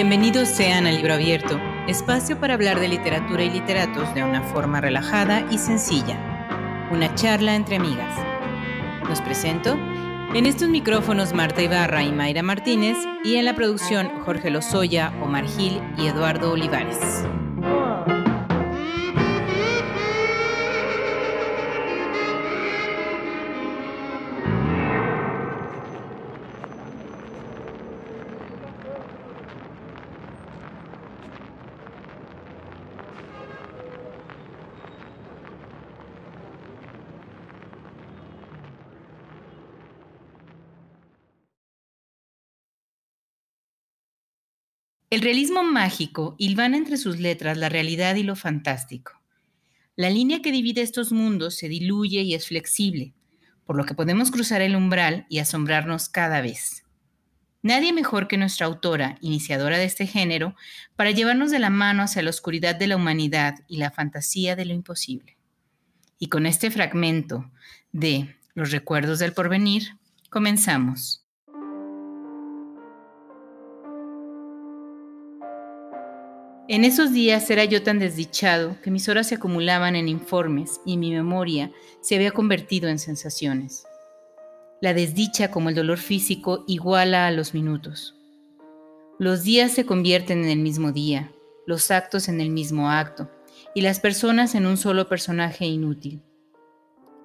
Bienvenidos sean al Libro Abierto, espacio para hablar de literatura y literatos de una forma relajada y sencilla. Una charla entre amigas. Los presento en estos micrófonos Marta Ibarra y Mayra Martínez y en la producción Jorge Lozoya, Omar Gil y Eduardo Olivares. El realismo mágico hilvana entre sus letras la realidad y lo fantástico. La línea que divide estos mundos se diluye y es flexible, por lo que podemos cruzar el umbral y asombrarnos cada vez. Nadie mejor que nuestra autora, iniciadora de este género, para llevarnos de la mano hacia la oscuridad de la humanidad y la fantasía de lo imposible. Y con este fragmento de Los recuerdos del porvenir, comenzamos. En esos días era yo tan desdichado que mis horas se acumulaban en informes y mi memoria se había convertido en sensaciones. La desdicha como el dolor físico iguala a los minutos. Los días se convierten en el mismo día, los actos en el mismo acto y las personas en un solo personaje inútil.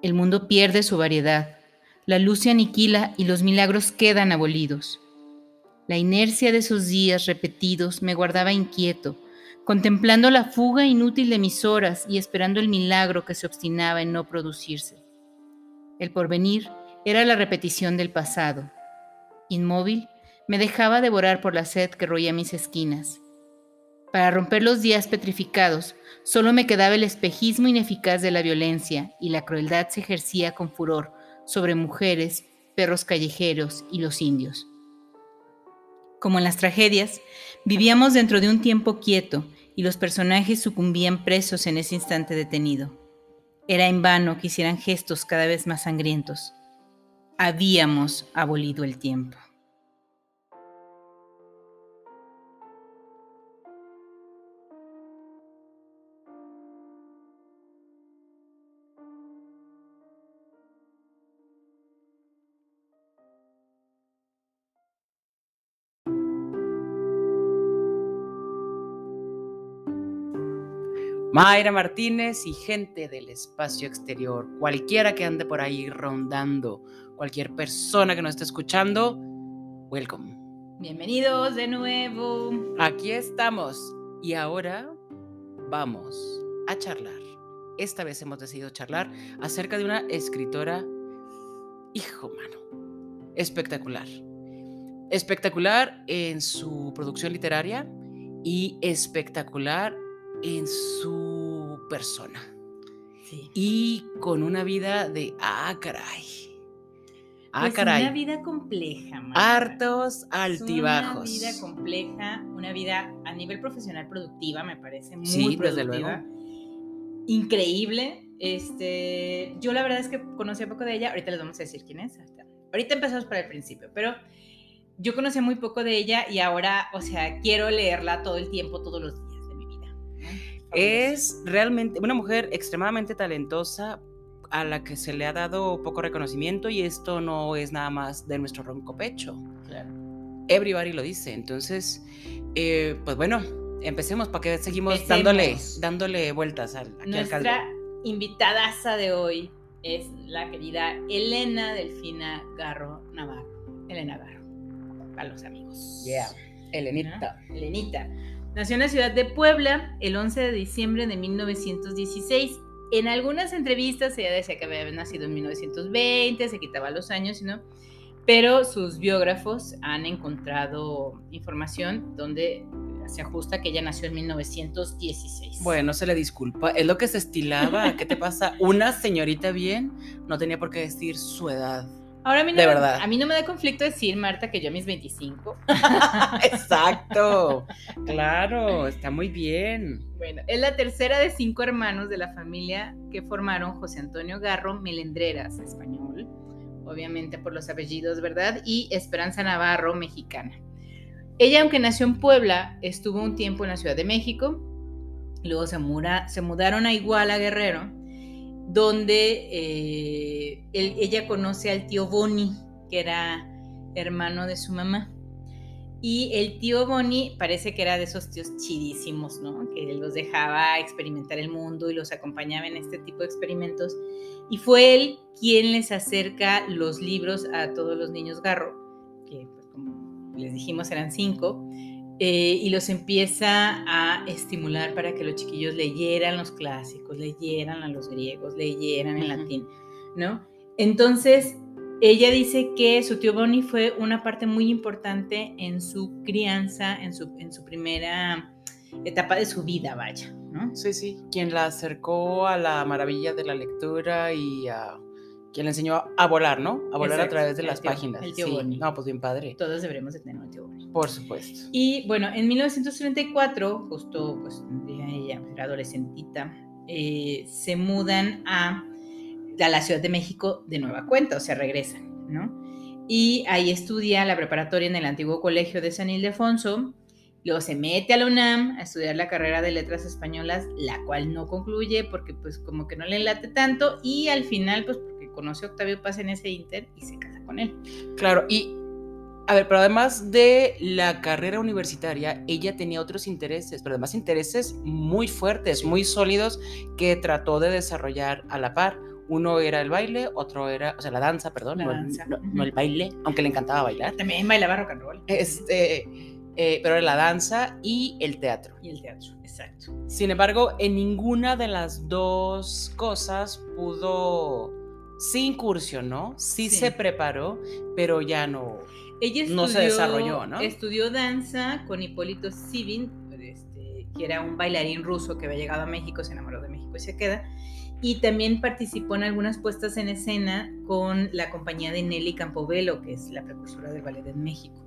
El mundo pierde su variedad, la luz se aniquila y los milagros quedan abolidos. La inercia de esos días repetidos me guardaba inquieto, contemplando la fuga inútil de mis horas y esperando el milagro que se obstinaba en no producirse. El porvenir era la repetición del pasado. Inmóvil, me dejaba devorar por la sed que roía mis esquinas. Para romper los días petrificados, solo me quedaba el espejismo ineficaz de la violencia y la crueldad se ejercía con furor sobre mujeres, perros callejeros y los indios. Como en las tragedias, vivíamos dentro de un tiempo quieto y los personajes sucumbían presos en ese instante detenido. Era en vano que hicieran gestos cada vez más sangrientos. Habíamos abolido el tiempo. Mayra Martínez y gente del espacio exterior, cualquiera que ande por ahí rondando, cualquier persona que nos esté escuchando, welcome. Bienvenidos de nuevo. Aquí estamos y ahora vamos a charlar. Esta vez hemos decidido charlar acerca de una escritora, hijo mano, espectacular. Espectacular en su producción literaria y espectacular en su persona. Y con una vida de, ah, caray. Ah, pues caray. Una vida compleja, Hartos altibajos. una vida compleja, una vida a nivel profesional productiva, me parece muy sí, productiva. Desde luego. Increíble. Este, yo la verdad es que conocí poco de ella, ahorita les vamos a decir quién es. Ahorita empezamos por el principio, pero yo conocía muy poco de ella y ahora, o sea, quiero leerla todo el tiempo, todos los días. Es realmente una mujer extremadamente talentosa a la que se le ha dado poco reconocimiento y esto no es nada más de nuestro ronco pecho. Claro. Everybody lo dice. Entonces, eh, pues bueno, empecemos para que seguimos dándole, dándole vueltas al aquí Nuestra invitadaza de hoy es la querida Elena Delfina Garro Navarro. Elena Garro, para los amigos. Yeah, Elenita. Elenita. Nació en la ciudad de Puebla el 11 de diciembre de 1916. En algunas entrevistas ella decía que había nacido en 1920, se quitaba los años, ¿no? Pero sus biógrafos han encontrado información donde se ajusta que ella nació en 1916. Bueno, se le disculpa, es lo que se estilaba. ¿Qué te pasa? Una señorita bien no tenía por qué decir su edad. Ahora a mí, no de me, verdad. a mí no me da conflicto decir, Marta, que yo a mis 25. Exacto. Claro, está muy bien. Bueno, es la tercera de cinco hermanos de la familia que formaron José Antonio Garro Melendreras, español, obviamente por los apellidos, ¿verdad? Y Esperanza Navarro, mexicana. Ella, aunque nació en Puebla, estuvo un tiempo en la Ciudad de México, luego se, se mudaron a Iguala, Guerrero, donde eh, ella conoce al tío Boni, que era hermano de su mamá. Y el tío Bonnie parece que era de esos tíos chidísimos, ¿no? Que los dejaba experimentar el mundo y los acompañaba en este tipo de experimentos. Y fue él quien les acerca los libros a todos los niños Garro, que pues, como les dijimos eran cinco, eh, y los empieza a estimular para que los chiquillos leyeran los clásicos, leyeran a los griegos, leyeran en latín, ¿no? Entonces, ella dice que su tío Bonnie fue una parte muy importante en su crianza, en su, en su primera etapa de su vida, vaya, ¿no? Sí, sí, quien la acercó a la maravilla de la lectura y a quien le enseñó a volar, ¿no? A volar a través de las páginas. El tío Bonnie. No, pues bien padre. Todos deberemos de tener un tío Bonnie. Por supuesto. Y bueno, en 1934, justo pues ella era adolescentita, eh, se mudan a a la Ciudad de México de nueva cuenta, o sea, regresan, ¿no? Y ahí estudia la preparatoria en el antiguo colegio de San Ildefonso, luego se mete a la UNAM a estudiar la carrera de letras españolas, la cual no concluye porque pues como que no le late tanto y al final pues conoce a Octavio Paz en ese inter y se casa con él. Claro, y a ver, pero además de la carrera universitaria, ella tenía otros intereses, pero además intereses muy fuertes, muy sólidos que trató de desarrollar a la par. Uno era el baile, otro era, o sea, la danza, perdón, no, el baile, aunque le encantaba bailar. También bailaba rock and roll. Este, eh, pero era la danza y el teatro. Y el teatro, exacto. Sin embargo, en ninguna de las dos cosas pudo, sí incursionó, sí, sí. se preparó, pero ya no, Ella no se desarrolló, ¿no? Estudió danza con Hipólito Sivin, este, que era un bailarín ruso que había llegado a México, se enamoró de México y se queda y también participó en algunas puestas en escena con la compañía de Nelly Campobello, que es la precursora del ballet en México,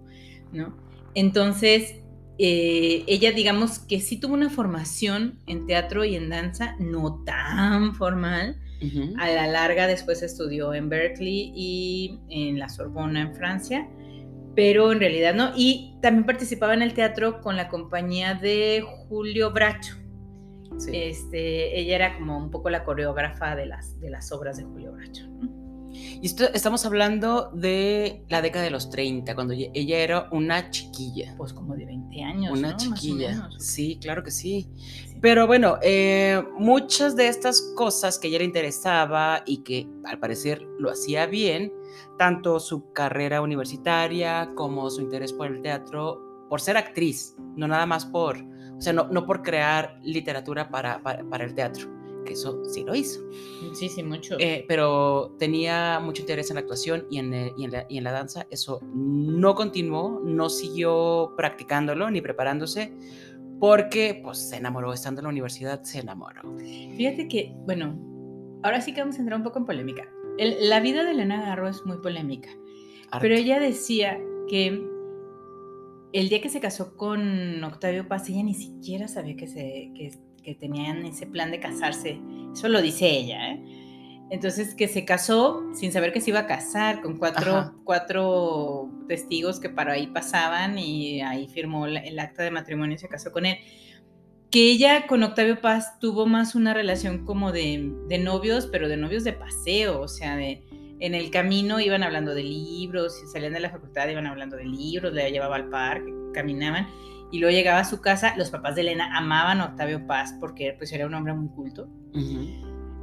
¿no? Entonces, eh, ella digamos que sí tuvo una formación en teatro y en danza, no tan formal. A la larga después estudió en Berkeley y en la Sorbona en Francia, pero en realidad no. Y también participaba en el teatro con la compañía de Julio Bracho, este, ella era como un poco la coreógrafa de las, de las obras de Julio Bracho. Y esto, estamos hablando de la década de los 30, cuando ella era una chiquilla. Pues como de 20 años. Una chiquilla. Sí, claro que sí. Pero bueno, eh, muchas de estas cosas que ella le interesaba y que al parecer lo hacía bien, tanto su carrera universitaria como su interés por el teatro, por ser actriz, no nada más por o sea, no, no por crear literatura para, para, el teatro, que eso sí lo hizo. Sí, sí, mucho. Eh, pero tenía mucho interés en la actuación y en, y, en la, y en, la, danza. Eso no continuó, no siguió practicándolo ni preparándose porque pues se enamoró, estando en la universidad se enamoró. Fíjate que, bueno, ahora sí que vamos a entrar un poco en polémica. la vida de Elena Garro es muy polémica, pero ella decía que el día que se casó con Octavio Paz, ella ni siquiera sabía que, se, que, tenían ese plan de casarse. Eso lo dice ella, ¿eh? Entonces, que se casó sin saber que se iba a casar, con cuatro, cuatro testigos que para ahí pasaban y ahí firmó el acta de matrimonio y se casó con él. Que ella con Octavio Paz tuvo más una relación como de, de novios, pero de novios de paseo, o sea, de, en el camino iban hablando de libros, salían de la facultad iban hablando de libros, le llevaba al parque, caminaban, y luego llegaba a su casa, los papás de Elena amaban a Octavio Paz porque pues era un hombre muy culto.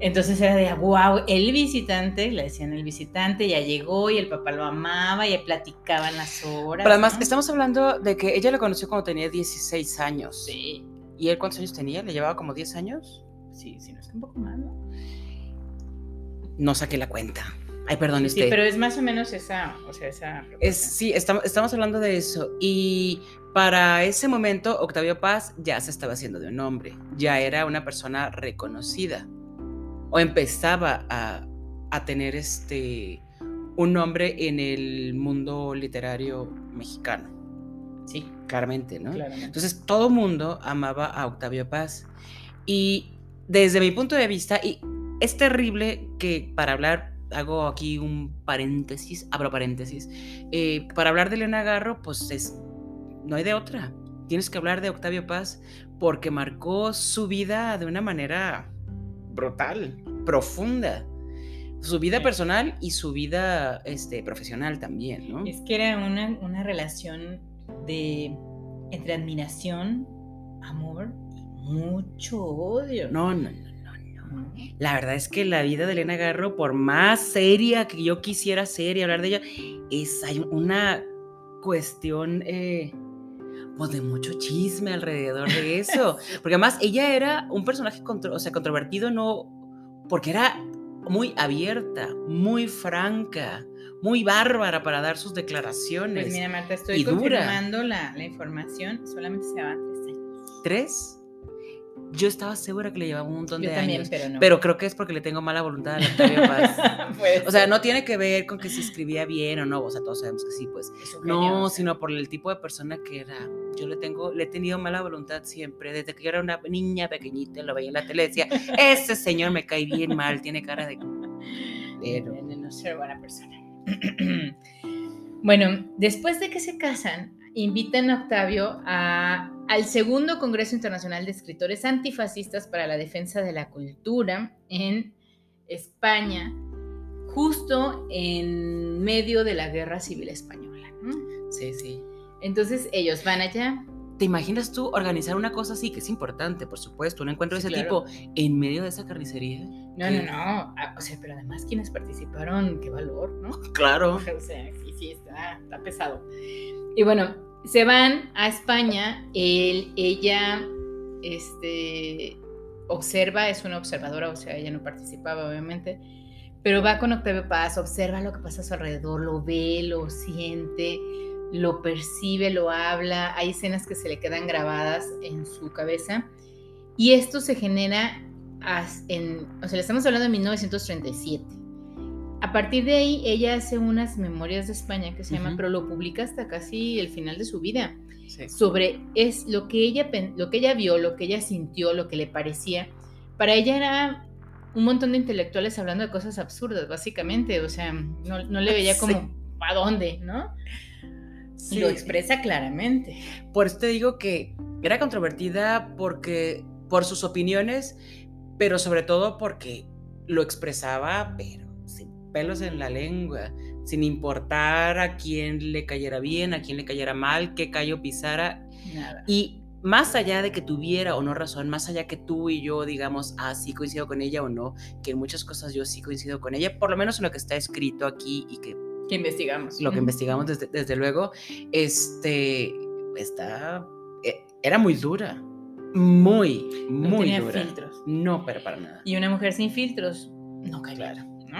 Entonces era de, wow, el visitante, le decían el visitante, ya llegó y el papá lo amaba y platicaban las horas. Pero además, estamos hablando de que ella lo conoció cuando tenía 16 años. Sí. ¿Y él cuántos años tenía? ¿Le llevaba como 10 años? Sí, sí, no es un poco más, ¿no? No saqué la cuenta. Ay, perdón, este. Sí, pero es más o menos esa, o sea, esa. Es, sí, estamos, estamos hablando de eso. Y para ese momento, Octavio Paz ya se estaba haciendo de un hombre. Ya era una persona reconocida. O empezaba a, a tener este un nombre en el mundo literario mexicano. Sí. Claramente, ¿no? Claramente. Entonces, todo mundo amaba a Octavio Paz. Y desde mi punto de vista, y es terrible que para hablar hago aquí un paréntesis, abro paréntesis. Eh, para hablar de Elena Garro, pues es no hay de otra. Tienes que hablar de Octavio Paz porque marcó su vida de una manera brutal, profunda. Su vida personal y su vida este, profesional también, ¿no? Es que era una, una relación de entre admiración, amor y mucho odio. No, no, no, no, no. La verdad es que la vida de Elena Garro, por más seria que yo quisiera ser y hablar de ella, es hay una cuestión eh, pues de mucho chisme alrededor de eso. Porque además ella era un personaje o sea, controvertido, no, porque era muy abierta, muy franca, muy bárbara para dar sus declaraciones. Pues mira, Marta, estoy confirmando la, la, información, solamente se van tres años. ¿Tres? Yo estaba segura que le llevaba un montón Yo de también, años. pero no. Pero creo que es porque le tengo mala voluntad a Octavio Paz. O sea, no tiene que ver con que si escribía bien o no, o sea, todos sabemos que sí, pues. No, sino por el tipo de persona que era. Yo le tengo, le he tenido mala voluntad siempre. Desde que yo era una niña pequeñita, lo veía en la tele, decía, ese señor me cae bien mal, tiene cara de. Pero, de no ser buena persona. bueno, después de que se casan, invitan a Octavio a- al segundo Congreso Internacional de Escritores Antifascistas para la Defensa de la Cultura en España, justo en medio de la Guerra Civil Española. ¿no? sí, sí. Entonces ellos van allá. ¿Te imaginas tú organizar una cosa así, que es importante, por supuesto, un encuentro de ese claro. tipo, en medio de esa carnicería? No, no, no. ah, O sea, pero además quienes participaron, qué valor, ¿no? Claro. O sea, sí, sí, está, está pesado. Y bueno, se van a España. Él, ella, este, observa, es una observadora, o sea, ella no participaba, obviamente, pero va con Octavio Paz, observa lo que pasa a su alrededor, lo ve, lo siente, lo percibe, lo habla. Hay escenas que se le quedan grabadas en su cabeza. Y esto se genera o sea, le estamos hablando de 1937. A partir de ahí, ella hace unas memorias de España que se llama, Ujú. pero lo publica hasta casi el final de su vida, Sí. sobre es lo que ella lo que ella vio, lo que ella sintió, lo que le parecía. Para ella era un montón de intelectuales hablando de cosas absurdas, básicamente, o sea, no, no le veía como Sí. a dónde, ¿no? Sí. lo expresa claramente. Por eso te digo que era controvertida porque por sus opiniones, pero sobre todo porque lo expresaba, pero pelos en la lengua, sin importar a quién le cayera bien, a quién le cayera mal, qué callo pisara. Nada. Y más allá de que tuviera o no razón, más allá que tú y yo digamos, ah, sí coincido con ella o no, que en muchas cosas yo sí coincido con ella, por lo menos en lo que está escrito aquí y que Que investigamos. lo que investigamos desde, desde luego, este, está, e- era muy dura, muy, No muy tenía dura. filtros. No, pero para nada. Y una mujer sin filtros no cae Claro. ¿no?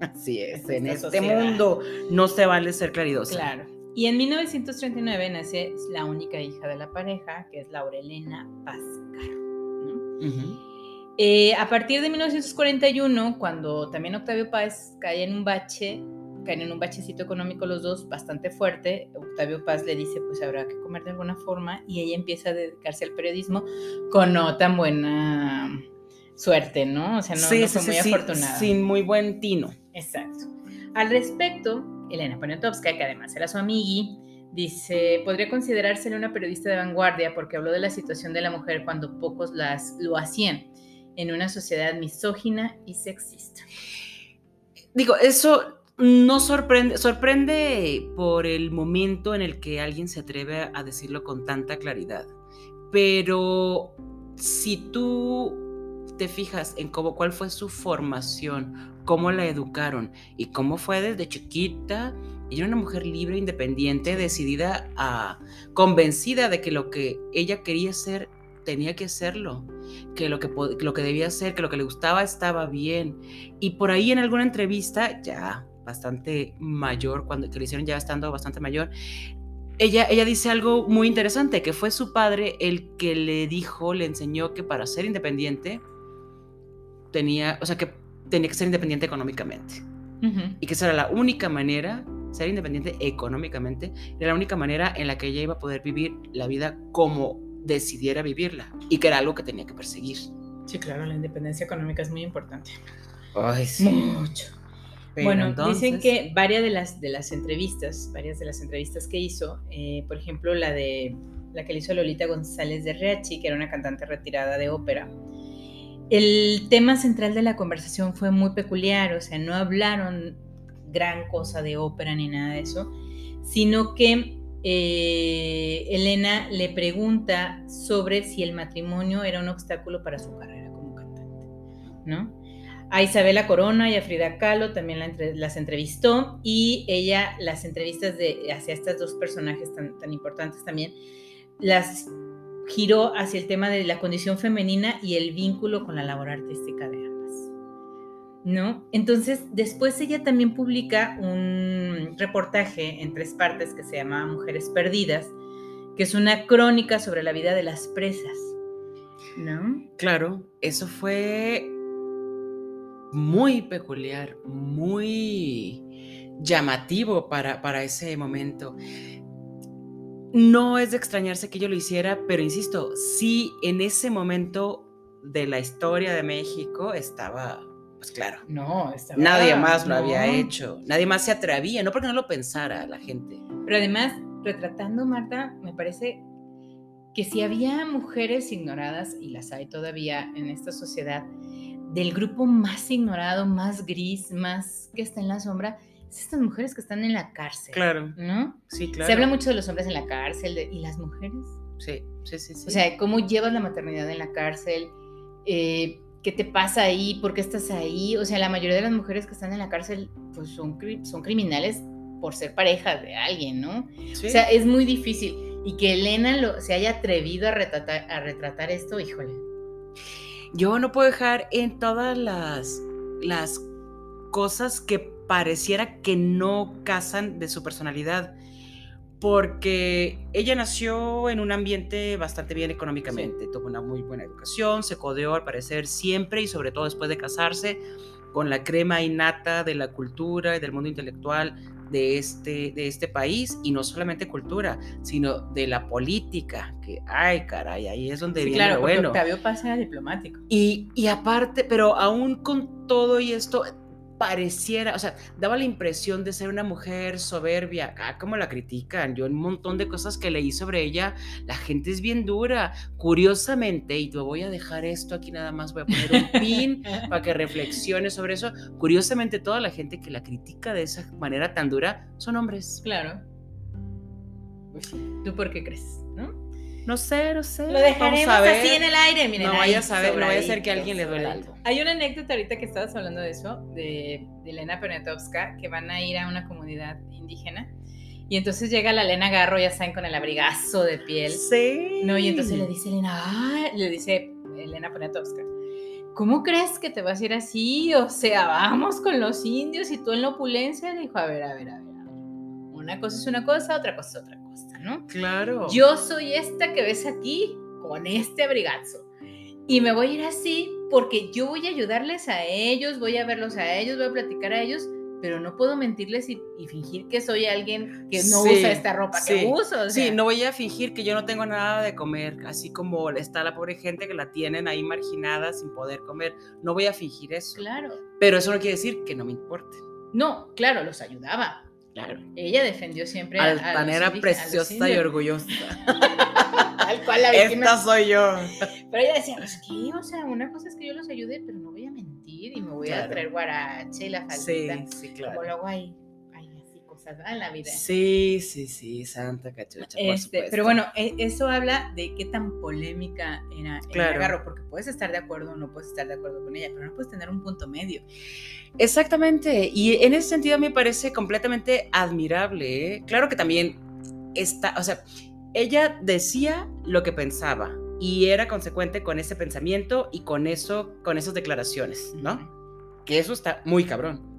Así es, En este sociedad. mundo no se vale ser claridosa. Claro. Y en 1939 nace la única hija de la pareja, que es Laurelena Páscaro. ¿no? Ujú. Eh, a partir de 1941, cuando también Octavio Paz cae en un bache, caen en un bachecito económico los dos bastante fuerte, Octavio Paz le dice, pues habrá que comer de alguna forma, y ella empieza a dedicarse al periodismo con no tan buena suerte, ¿no? O sea, no, sí, no fue sí, muy sí, afortunada. sin muy buen tino. Exacto. Al respecto, Elena Poniatowska, que además era su amigui, dice, podría considerársele una periodista de vanguardia porque habló de la situación de la mujer cuando pocos las, lo hacían en una sociedad misógina y sexista. Digo, eso no sorprende, sorprende por el momento en el que alguien se atreve a decirlo con tanta claridad. Pero si tú te fijas en cómo, cuál fue su formación, cómo la educaron y cómo fue desde chiquita, ella era una mujer libre, independiente, decidida convencida de que lo que ella quería ser tenía que hacerlo, que lo que, lo que debía hacer, que lo que le gustaba estaba bien. Y por ahí en alguna entrevista, ya bastante mayor, cuando que le hicieron ya estando bastante mayor, ella, ella dice algo muy interesante, que fue su padre el que le dijo, le enseñó que para ser independiente tenía, o sea, que tenía que ser independiente económicamente. Y que esa era la única manera, ser independiente económicamente, era la única manera en la que ella iba a poder vivir la vida como decidiera vivirla. Y que era algo que tenía que perseguir. Sí, claro, la independencia económica es muy importante. Ay, Mucho. Pero bueno, entonces- dicen que varias de las, de las entrevistas, varias de las entrevistas que hizo, eh, por ejemplo, la de la que le hizo Lolita González de Reachi, que era una cantante retirada de ópera, el tema central de la conversación fue muy peculiar, o sea, no hablaron gran cosa de ópera ni nada de eso, sino que eh, Elena le pregunta sobre si el matrimonio era un obstáculo para su carrera como cantante, ¿no? A Isabela Corona y a Frida Kahlo también las entrevistó y ella las entrevistas de, hacia estos dos personajes tan importantes también las giró hacia el tema de la condición femenina y el vínculo con la labor artística de ambas. ¿No? Entonces, después ella también publica un reportaje en tres partes que se llama Mujeres Perdidas, que es una crónica sobre la vida de las presas. ¿No? Claro, eso fue muy peculiar, muy llamativo para, para ese momento. No es de extrañarse que yo lo hiciera, pero insisto, sí, en ese momento de la historia de México estaba, pues claro, No, estaba- nadie más lo no. había hecho, nadie más se atrevía, no porque no lo pensara la gente. Pero además, retratando, Marta, me parece que si había mujeres ignoradas, y las hay todavía en esta sociedad, del grupo más ignorado, más gris, más que está en la sombra, es estas mujeres que están en la cárcel. Claro, ¿No? sí, claro. Se habla mucho de los hombres en la cárcel de- y las mujeres. Sí, sí, sí, sí. O sea, cómo llevas la maternidad en la cárcel, Eh, qué te pasa ahí, por qué estás ahí. O sea, la mayoría de las mujeres que están en la cárcel, pues son, cri- son criminales por ser pareja de alguien, ¿no? Sí. O sea, es muy difícil. Y que Elena lo, se haya atrevido a retratar, a retratar esto, híjole. Yo no puedo dejar en todas las, las cosas que pareciera que no casan de su personalidad. Porque ella nació en un ambiente bastante bien económicamente, tuvo una muy buena educación, se codeó al parecer siempre y sobre todo después de casarse con la crema innata de la cultura y del mundo intelectual de este, de este país y no solamente cultura, sino de la política, que ay caray, ahí es donde Sí, viene claro, lo bueno. Octavio Paz era diplomático. Y, y aparte, pero aún con todo y esto, pareciera, o sea, daba la impresión de ser una mujer soberbia. Ah, como la critican. Yo un montón de cosas que leí sobre ella, la gente es bien dura. Curiosamente, y te voy a dejar esto aquí nada más, voy a poner un pin para que reflexiones sobre eso. Curiosamente, toda la gente que la critica de esa manera tan dura son hombres. Claro. Pues. ¿Tú por qué crees? ¿No? No sé, no sé. Lo vamos dejaremos a ver. así en el aire, miren. No vaya a saber, no vaya a ser que a alguien le duele algo. Hay una anécdota ahorita que estabas hablando de eso, de, de Elena Poniatowska, que van a ir a una comunidad indígena. Y entonces llega la Elena Garro, ya saben, con el abrigazo de piel. Sí. No, y entonces le dice Elena, "Ah", le dice Elena Poniatowska, ¿cómo crees que te vas a ir así? O sea, vamos con los indios y tú en la opulencia. Le dijo, a ver, a ver, a ver, a ver. Una cosa es una cosa, otra cosa es otra cosa, ¿no? Claro. Yo soy esta que ves aquí con este abrigazo. Y me voy a ir así porque yo voy a ayudarles a ellos, voy a verlos a ellos, voy a platicar a ellos, pero no puedo mentirles y, y fingir que soy alguien que no Sí, usa esta ropa que uso. o Sí, no voy a fingir que yo no tengo nada de comer, así como está la pobre gente que la tienen ahí marginada sin poder comer. No voy a fingir eso. Claro. Pero eso no quiere decir que no me importe. No, claro, los ayudaba. Claro. Ella defendió siempre a, a los Altanera indígenas, a los preciosa y orgullosa. Tal cual la víctima. Esta soy yo. Pero ella decía, pues qué, o sea, una cosa es que yo los ayude, pero no voy a mentir y me voy a Claro. traer guarache y la Sí, faldita. sí, Como claro. luego hay, hay así cosas ¿verdad? en la vida. Sí, sí, sí, Santa Cachucha, por Este, supuesto. pero bueno, e- eso habla de qué tan polémica era el Claro. agarro, porque puedes estar de acuerdo o no puedes estar de acuerdo con ella, pero no puedes tener un punto medio. Exactamente, y en ese sentido me parece completamente admirable. ¿eh? Claro que también está, o sea, ella decía lo que pensaba y era consecuente con ese pensamiento y con eso, con esas declaraciones, ¿no? Que eso está muy cabrón.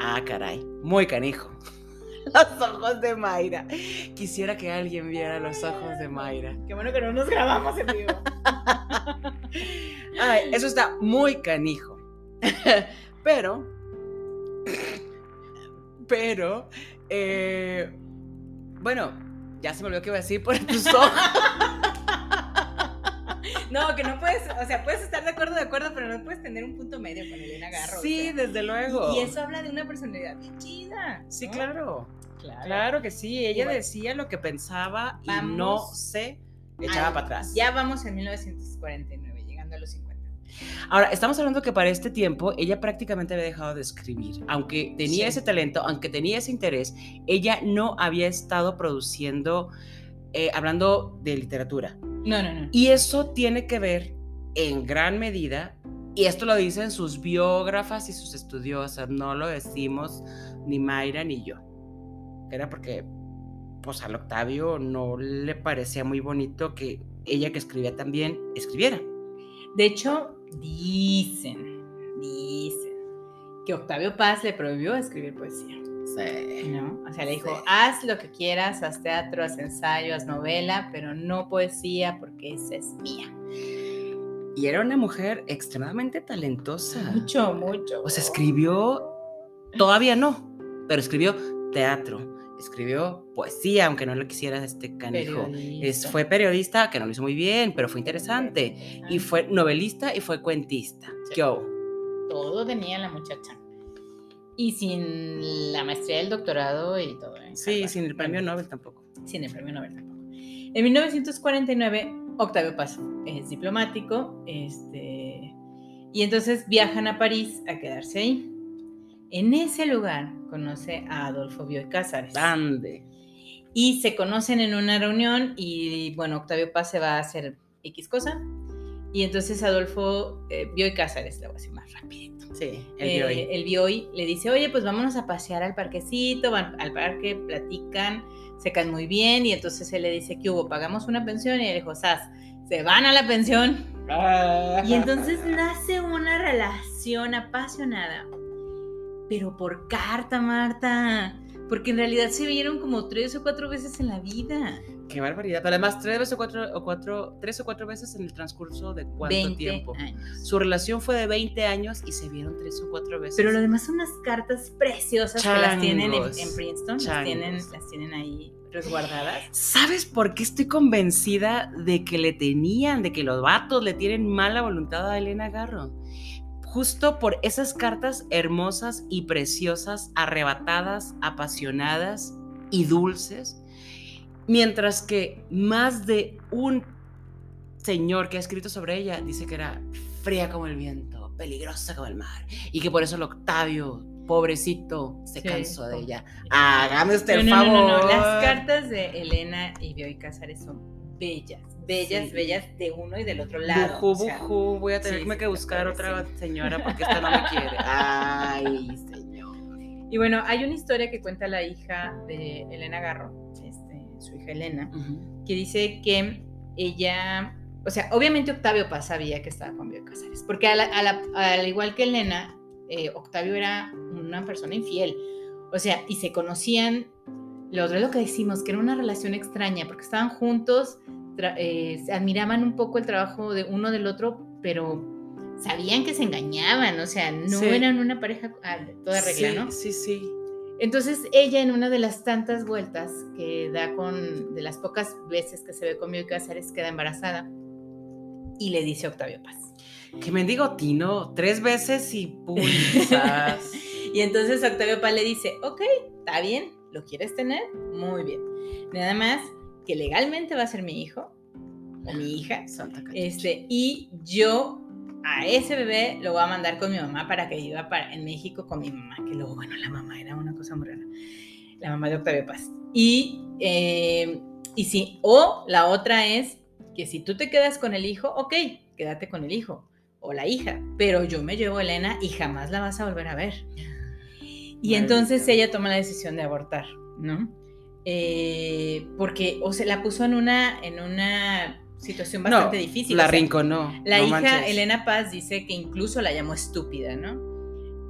Ah, caray, muy canijo. Los ojos de Mayra. Quisiera que alguien viera los ojos de Mayra. Qué bueno que no nos grabamos en vivo. Ay, eso está muy canijo. pero, pero, eh, bueno, ya se me olvidó que iba a decir por tus ojos. No, que no puedes, o sea, puedes estar de acuerdo, de acuerdo, pero no puedes tener un punto medio con Elena Garro. o Sí, sea. desde luego. Y eso habla de una personalidad bien chida. Sí, claro. Claro. Claro que sí. Ella bueno. decía lo que pensaba y no se echaba Al- para atrás. Ya vamos en 1949, llegando a los 50. Ahora, estamos hablando que para este tiempo ella prácticamente había dejado de escribir. Aunque tenía Sí. ese talento, aunque tenía ese interés, ella no había estado produciendo, eh, hablando de literatura. No, no, no. Y eso tiene que ver en gran medida, y esto lo dicen sus biógrafas y sus estudiosas, no lo decimos ni Mayra ni yo. Era porque, pues al Octavio no le parecía muy bonito que ella que escribía también escribiera. De hecho, dicen, dicen que Octavio Paz le prohibió escribir poesía. ¿No? O sea, le dijo, Sí. haz lo que quieras, haz teatro, haz ensayo, haz novela, pero no poesía porque esa es mía. Y era una mujer extremadamente talentosa. Mucho, mucho. O sea, escribió, todavía no, pero escribió teatro, escribió poesía, aunque no lo quisiera este canijo. Es, fue periodista, que no lo hizo muy bien, pero fue interesante. Y fue novelista y fue cuentista. Sí. ¿Qué hubo? Todo tenía la muchacha. Y sin la maestría del doctorado y todo. ¿eh? Sí, Harvard. sin el premio Nobel tampoco. Sin el premio Nobel tampoco. En 1949, Octavio Paz es diplomático, este, y entonces viajan a París a quedarse ahí. En ese lugar conoce a Adolfo Bioy Cázares. Ande. Y se conocen en una reunión y bueno, Octavio Paz se va a hacer X cosa. Y entonces Adolfo eh, Bioy Cázares, lo voy a decir más rapidito. Sí, el Eh, Bioy. el Bioy le dice, oye, pues vámonos a pasear al parquecito, van al parque, platican, se caen muy bien y entonces él le dice, ¿qué hubo? ¿Pagamos una pensión? Y él dijo, Sas, se van a la pensión. Y entonces nace una relación apasionada, pero por carta, Marta, porque en realidad se vieron como tres o cuatro veces en la vida. Qué barbaridad. Pero además, tres o cuatro, o cuatro, tres o cuatro veces en el transcurso de cuánto 20 tiempo. años. Su relación fue de 20 años y se vieron tres o cuatro veces. Pero lo demás son unas cartas preciosas que las tienen en, Princeton, las tienen, las tienen ahí resguardadas. ¿Sabes por qué estoy convencida de que le tenían, de que los vatos le tienen mala voluntad a Elena Garro? Justo por esas cartas hermosas y preciosas, arrebatadas, apasionadas y dulces. Mientras que más de un señor que ha escrito sobre ella dice que era fría como el viento, peligrosa como el mar, y que por eso el Octavio, pobrecito, se Sí, cansó de ella. Hágame usted el no, favor. no, no, no, Las cartas de Elena y Bioy Cázares son bellas, bellas, Sí. bellas de uno y del otro lado. Bujú, o sea, bujú, voy a sí, tenerme sí, que buscar otra sí. señora porque esta no me quiere. Ay, señor. Y bueno, hay una historia que cuenta la hija de Elena Garro, este, su hija Elena, que dice que ella, o sea, obviamente Octavio Paz sabía que estaba con Bioy Cázares, porque a la- a la- al igual que Elena, eh, Octavio era una persona infiel, o sea, y se conocían, lo otro es lo que decimos, que era una relación extraña, porque estaban juntos, eh, se admiraban un poco el trabajo de uno del otro, pero sabían que se engañaban, o sea, no Sí. eran una pareja a toda regla, sí, ¿no? Sí, sí. Entonces ella en una de las tantas vueltas que da con, de las pocas veces que se ve con Bioy Cázares, queda embarazada y le dice a Octavio Paz. Que mendigo Tino, tres veces y pulsas. y entonces Octavio Paz le dice, ok, está bien, ¿lo quieres tener? Muy bien. Nada más que legalmente va a ser mi hijo o mi hija. Santa. Este, y yo a ese bebé lo voy a mandar con mi mamá para que viva para, en México con mi mamá, que luego, bueno, la mamá era una cosa muy rara. La mamá de Octavio Paz. Y, eh, y sí, o la otra es que si tú te quedas con el hijo, ok, quédate con el hijo o la hija, pero yo me llevo a Elena y jamás la vas a volver a ver. Y entonces ella toma la decisión de abortar, ¿no? Eh, porque o se la puso en una, en una situación bastante no, difícil. La o sea, rinconó. la no hija manches. Elena Paz dice que incluso la llamó estúpida, ¿no?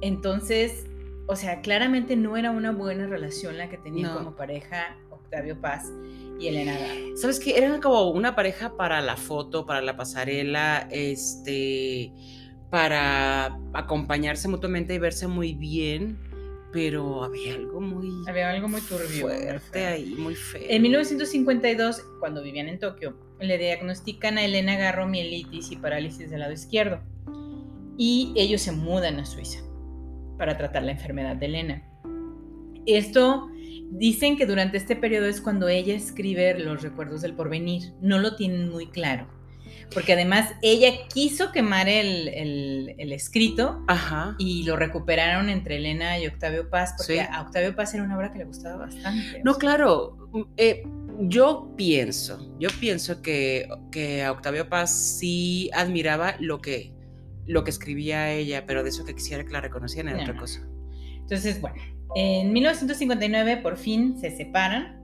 Entonces, o sea, claramente no era una buena relación la que tenía No. como pareja Octavio Paz y Elena Garro. ¿Sabes qué? Eran como una pareja para la foto, para la pasarela, este, para acompañarse mutuamente y verse muy bien, pero había algo muy Había algo muy turbio. muy fuerte feo. ahí, muy feo. En 1952, cuando vivían en Tokio, le diagnostican a Elena Garro mielitis y parálisis del lado izquierdo. Y ellos se mudan a Suiza para tratar la enfermedad de Elena. Esto dicen que durante este periodo es cuando ella escribe los recuerdos del porvenir. No lo tienen muy claro. Porque además ella quiso quemar el, escrito y lo recuperaron entre Elena y Octavio Paz, porque a Octavio Paz era una obra que le gustaba bastante. No, claro. Eh, yo pienso, yo pienso que, que a Octavio Paz sí admiraba lo que, lo que escribía ella, pero de eso que quisiera que la reconocieran era otra cosa. Entonces, bueno, en 1959 por fin se separan.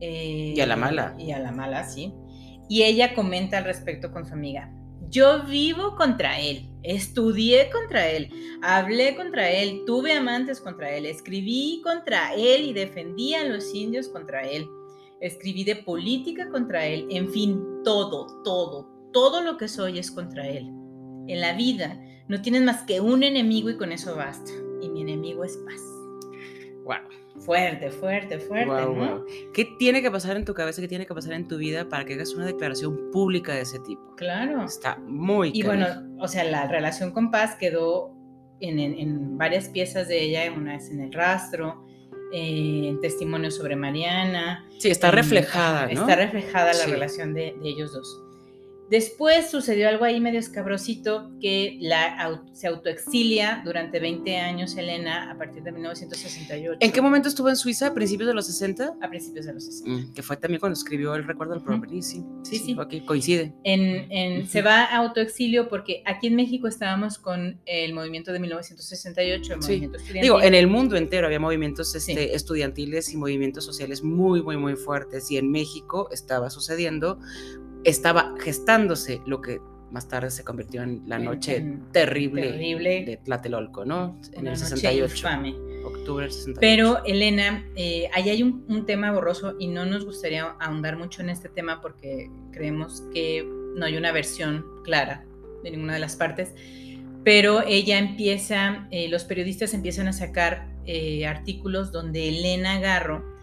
Eh, y a la mala. Y a la mala, sí. Y ella comenta al respecto con su amiga. Yo vivo contra él, estudié contra él, hablé contra él, tuve amantes contra él, escribí contra él y defendí a los indios contra él escribí de política contra él, en fin, todo, todo, todo lo que soy es contra él. En la vida no tienes más que un enemigo y con eso basta. Y mi enemigo es paz. Wow. Fuerte, fuerte, fuerte, ¿no? ¿Qué tiene que pasar en tu cabeza, qué tiene que pasar en tu vida para que hagas una declaración pública de ese tipo? Claro. Está muy Y bueno, o sea, la relación con Paz quedó en, en, varias piezas de ella, una vez en el rastro, en testimonio sobre Mariana. Sí, está reflejada, ¿no? Está reflejada la relación de, ellos dos. Después sucedió algo ahí medio escabrosito que la, se autoexilia durante 20 años Elena a partir de 1968. ¿En qué momento estuvo en Suiza? ¿A principios de los 60? A principios de los 60. Mm, que fue también cuando escribió El recuerdo del uh sí. Sí, sí. coincide. En, Se va a autoexilio porque aquí en México estábamos con el movimiento de 1968, el movimiento estudiantil. Digo, en el mundo entero había movimientos este, estudiantiles y movimientos sociales muy, muy, muy fuertes. Y en México estaba sucediendo estaba gestándose lo que más tarde se convirtió en la noche terrible, de Tlatelolco, ¿no? En el 68. Octubre del 68. Pero, Elena, eh, ahí hay un, tema borroso y no nos gustaría ahondar mucho en este tema porque creemos que no hay una versión clara de ninguna de las partes. Pero ella empieza, eh, los periodistas empiezan a sacar eh, artículos donde Elena Garro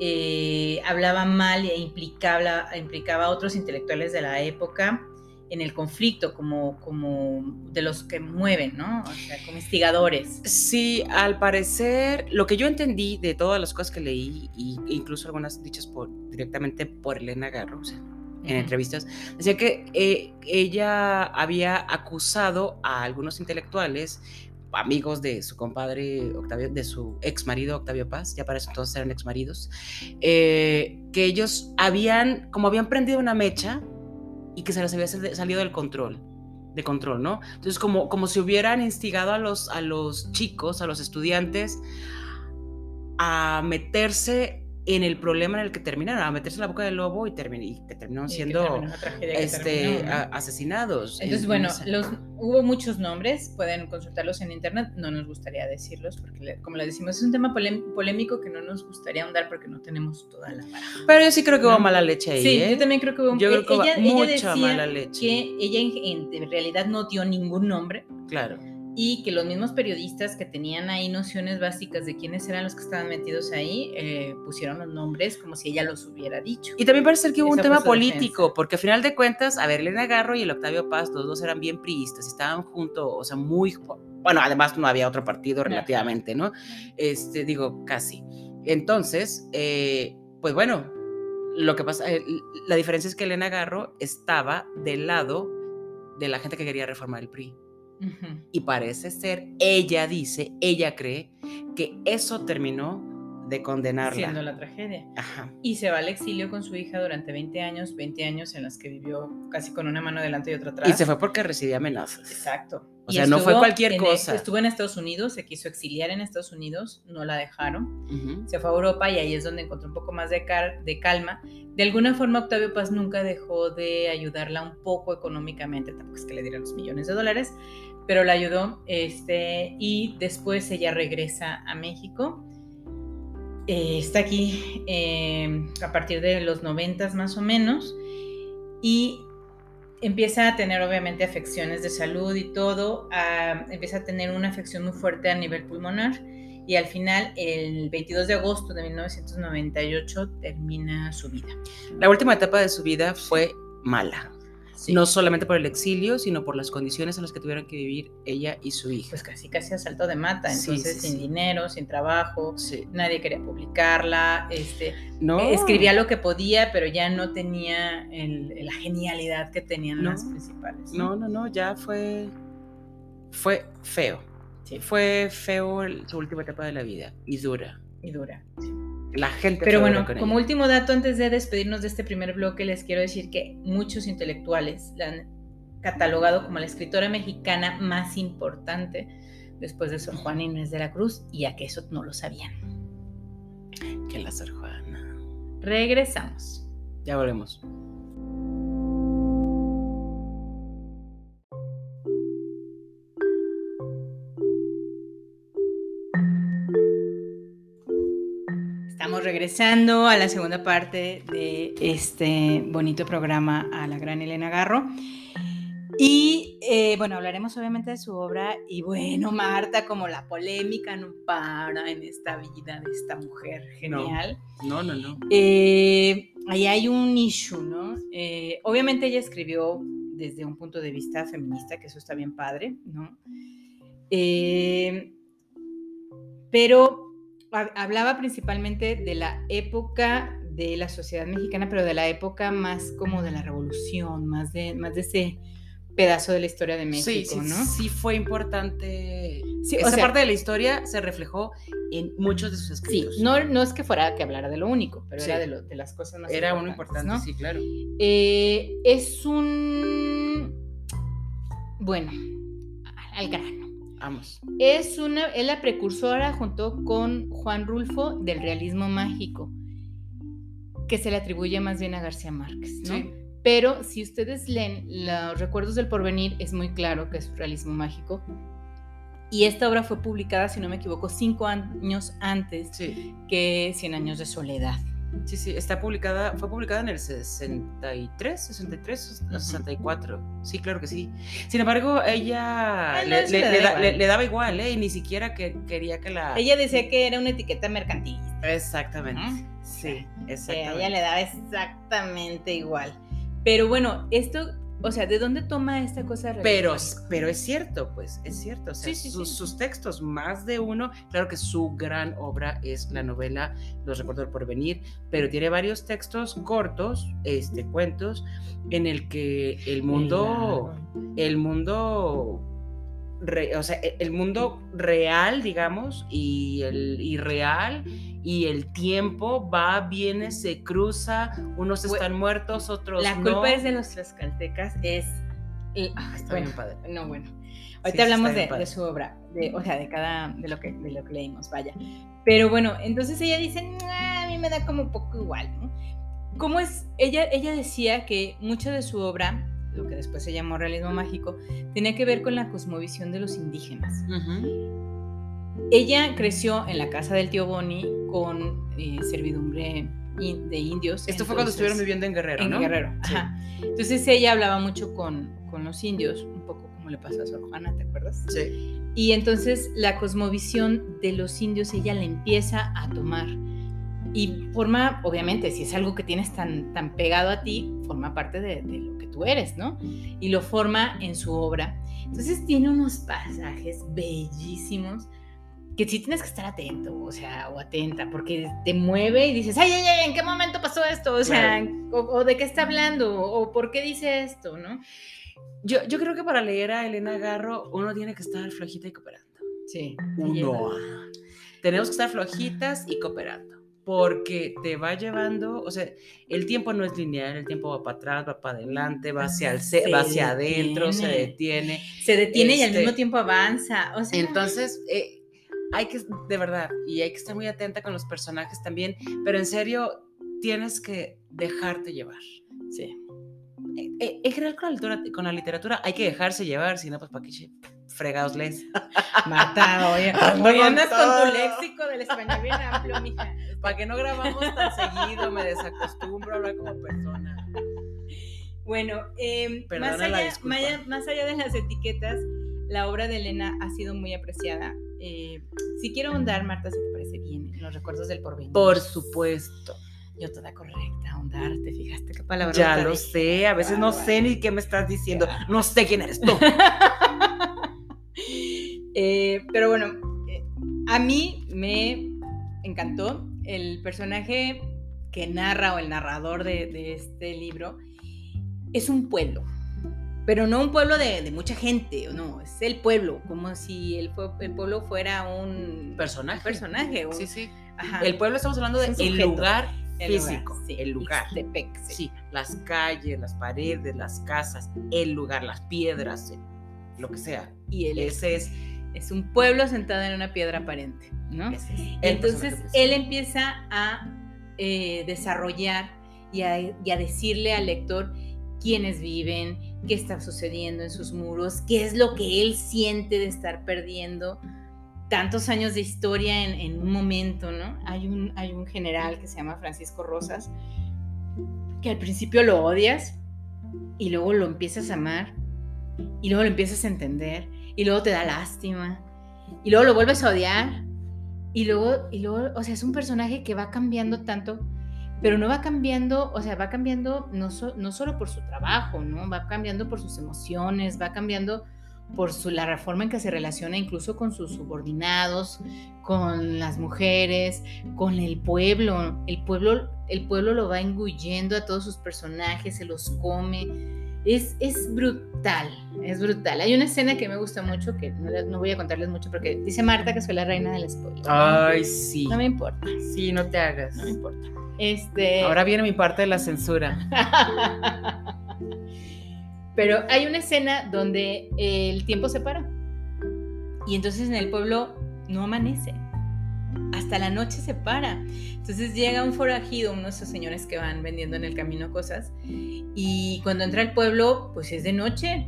eh, hablaba mal e implicaba, implicaba a otros intelectuales de la época en el conflicto, como, como de los que mueven, ¿no? O sea, como instigadores. Sí, al parecer, lo que yo entendí de todas las cosas que leí, e incluso algunas dichas por, directamente por Elena Garro, en entrevistas, decía que eh, ella había acusado a algunos intelectuales amigos de su compadre Octavio, de su ex marido Octavio Paz, ya para eso todos eran ex maridos, eh, que ellos habían, como habían prendido una mecha y que se les había salido del control, de control, ¿no? Entonces, como, como si hubieran instigado a los, a los chicos, a los estudiantes, a meterse en el problema en el que terminaron, a meterse en la boca del lobo y, que terminaron siendo este, asesinados. Entonces, bueno, los, hubo muchos nombres, pueden consultarlos en internet, no nos gustaría decirlos, porque como les decimos, es un tema polémico que no nos gustaría ahondar porque no tenemos toda la Pero yo sí creo que hubo mala leche ahí. Sí, ¿eh? yo también creo que hubo, yo creo que ella, mucha mala leche. Que ella en realidad no dio ningún nombre. Claro y que los mismos periodistas que tenían ahí nociones básicas de quiénes eran los que estaban metidos ahí, eh, pusieron los nombres como si ella los hubiera dicho. Y también parece ser que hubo un tema político, porque al final de cuentas, a ver, Elena Garro y el Octavio Paz, los dos eran bien priistas, estaban juntos, o sea, muy... Bueno, además no había otro partido relativamente, ¿no? Este, digo, casi. Entonces, eh, pues bueno, lo que pasa, eh, la diferencia es que Elena Garro estaba del lado de la gente que quería reformar el PRI. Y parece ser, ella dice, ella cree que eso terminó de condenarla. Siendo la tragedia. Y se va al exilio con su hija durante 20 años, 20 años en los que vivió casi con una mano delante y otra atrás. Y se fue porque recibía amenazas. Exacto. O sea, no fue cualquier cosa. Estuvo en Estados Unidos, se quiso exiliar en Estados Unidos, no la dejaron. Se fue a Europa y ahí es donde encontró un poco más de, de calma. De alguna forma, Octavio Paz nunca dejó de ayudarla un poco económicamente, tampoco es que le diera los millones de dólares, pero la ayudó. Este, y después ella regresa a México eh, está aquí em, a partir de los noventas más o menos y empieza a tener obviamente afecciones de salud y todo, empieza a tener una afección muy fuerte a nivel pulmonar y al final, el 22 de agosto de 1998, termina su vida. La última etapa de su vida fue mala. Sí. No solamente por el exilio, sino por las condiciones en las que tuvieron que vivir ella y su hija. Pues casi casi asalto de mata, Sí, entonces sí, sin sí. dinero, sin trabajo, Sí. nadie quería publicarla, este, No. escribía lo que podía, pero ya no tenía el- la genialidad que tenían No. las principales. No, no, no, ya fue. Fue feo. Sí. Fue feo su última etapa de la vida y dura. Y dura. La gente Pero bueno, con como ella. último dato, antes de despedirnos de este primer bloque, les quiero decir que muchos intelectuales la han catalogado como la escritora mexicana más importante después de Sor Juana Inés de la Cruz, y a que eso no lo sabían. Que la Sor Juana. Regresamos. Ya volvemos. Regresando a la segunda parte de este bonito programa a la gran Elena Garro. Y eh, bueno, hablaremos obviamente de su obra. Y bueno, Marta, como la polémica no para en esta vida de esta mujer genial. No, no, no. Eh, ahí hay un issue, ¿no? Eh, obviamente ella escribió desde un punto de vista feminista, que eso está bien padre, ¿no? Eh, pero hablaba principalmente de la época de la sociedad mexicana, pero de la época más como de la revolución, más de, más de ese pedazo de la historia de México, sí, sí, ¿no? sí fue importante. Sí, o Esa sea- parte de la historia se reflejó en muchos de sus Sí, escritos. no, no es que fuera que hablara de lo único, pero Sí. era de, lo- de las cosas más Era uno importantes, importante, ¿no? sí, claro. Eh, es un. Bueno, al grano. Es, una, es la precursora junto con Juan Rulfo del realismo mágico, que se le atribuye más bien a García Márquez, ¿no? Sí. Pero si ustedes leen Los Recuerdos del Porvenir, es muy claro que es realismo mágico. Y esta obra fue publicada, si no me equivoco, cinco años antes Sí, que Cien Años de Soledad. Sí, sí. Está publicada, fue publicada en el 63, 63 o Ujú. 64. Sí, claro que sí. Sin embargo, ella no, le, eso le- le da le da- igual. le- le daba igual, ¿eh? Y ni siquiera que, quería que la. Ella decía que era una etiqueta mercantilista. Exactamente. ¿no? Sí, Que a exactamente. ella le daba exactamente igual. Pero bueno, esto, o sea, ¿de dónde toma esta cosa Pero, pero es cierto, pues, es cierto. O sea, Sí, sí, sus, sí. sus textos, más de uno, claro que su gran obra es la novela Los Recuerdos del Porvenir, pero tiene varios textos cortos, este, cuentos, en el que el mundo, el mundo, re- o sea, e- el mundo real, digamos, y el irreal, y el tiempo va, viene, se cruza, unos están muertos, otros La no. culpa es de los tlaxcaltecas, es... y- Ah, está bueno, bien padre. No, bueno. Ahorita sí, hablamos de, de su obra, de, o sea, de cada, de lo, que, de lo que leímos, vaya. Pero bueno, entonces ella dice, "Nah, a mí me da como un poco igual, ¿no? ¿Cómo es? Ella, ella decía que mucha de su obra, lo que después se llamó realismo mágico, tenía que ver con la cosmovisión de los indígenas. Ella creció en la casa del tío Boni con eh, servidumbre de indios. Esto fue cuando estuvieron viviendo en Guerrero, en ¿no? Guerrero. Sí. Ajá. Entonces ella hablaba mucho con, con los indios, un poco como le pasó a Sor Juana, ¿te acuerdas? Sí. Y entonces la cosmovisión de los indios ella la empieza a tomar. Y forma, obviamente, si es algo que tienes tan, tan pegado a ti, forma parte de, de lo que tú eres, ¿no? Y lo forma en su obra. Entonces tiene unos pasajes bellísimos que sí tienes que estar atento, o sea, o atenta, porque te mueve y dices, ay, ay, ay, ¿en qué momento pasó esto? O sea, o, o de qué está hablando, o por qué dice esto, ¿no? Yo, yo creo que para leer a Elena Garro uno tiene que estar flojita y cooperando. Sí. Uno. Tenemos que estar flojitas y cooperando. Porque te va llevando, o sea, el tiempo no es lineal, el tiempo va para atrás, va para adelante, va hacia, el Se va hacia adentro, se detiene. Se detiene y al Este, mismo tiempo avanza. O sea, Entonces, eh, hay que, de verdad, y hay que estar muy atenta con los personajes también, pero en serio, tienes que dejarte llevar. sí. Eh, eh, en general con la, literatura, con la literatura hay que dejarse llevar, si no, pues para qué fregados lees. Marta, oye, con andas con tu léxico del español bien amplio, mija. ¿Para qué no grabamos tan seguido? Me desacostumbro a hablar como persona. Bueno, eh, más, allá, más allá- de las etiquetas, la obra de Elena ha sido muy apreciada. Eh, si quiero ahondar, Marta, si te parece bien, en los recuerdos del porvenir. Por supuesto. Yo toda correcta, ahondar, ¿te fijaste qué palabra? Ya lo sé, a veces no sé ni qué me estás diciendo. No sé quién eres tú. Eh, pero bueno, eh, a mí me encantó el personaje que narra o el narrador de, de este libro. Es un pueblo, pero no un pueblo de, de, mucha gente, no, es el pueblo, como si el, el pueblo fuera un personaje. personaje sí, sí. Ajá. El pueblo estamos hablando de el lugar físico, sí, el lugar. Ixtepec, sí. sí. las calles, las paredes, las casas, el lugar, las piedras, lo que sea. Y él ese es es un pueblo sentado en una piedra aparente, ¿no? Es Entonces él empieza a eh, desarrollar y a, y a decirle al lector quiénes viven, qué está sucediendo en sus muros, qué es lo que él siente de estar perdiendo tantos años de historia en, en, un momento, ¿no? Hay un, hay un general que se llama Francisco Rosas, que al principio lo odias y luego lo empiezas a amar y luego lo empiezas a entender y luego te da lástima y luego lo vuelves a odiar y luego, y luego, o sea, es un personaje que va cambiando tanto, pero no va cambiando, o sea, va cambiando no, so, no solo por su trabajo, ¿no? Va cambiando por sus emociones, va cambiando por su, la reforma en que se relaciona incluso con sus subordinados, con las mujeres, con el pueblo. El pueblo, el pueblo lo va engullendo a todos sus personajes, se los come. Es, es brutal, es brutal. Hay una escena que me gusta mucho, que no, no, voy a contarles mucho, porque dice Marta que soy la reina del spoiler. Ay, sí. No me importa. Sí, no te hagas. No me importa. Este... Ahora viene mi parte de la censura. Pero hay una escena donde el tiempo se para. Y entonces en el pueblo no amanece. Hasta la noche se para. Entonces llega un forajido, unos señores que van vendiendo en el camino cosas. Y cuando entra al pueblo, pues es de noche.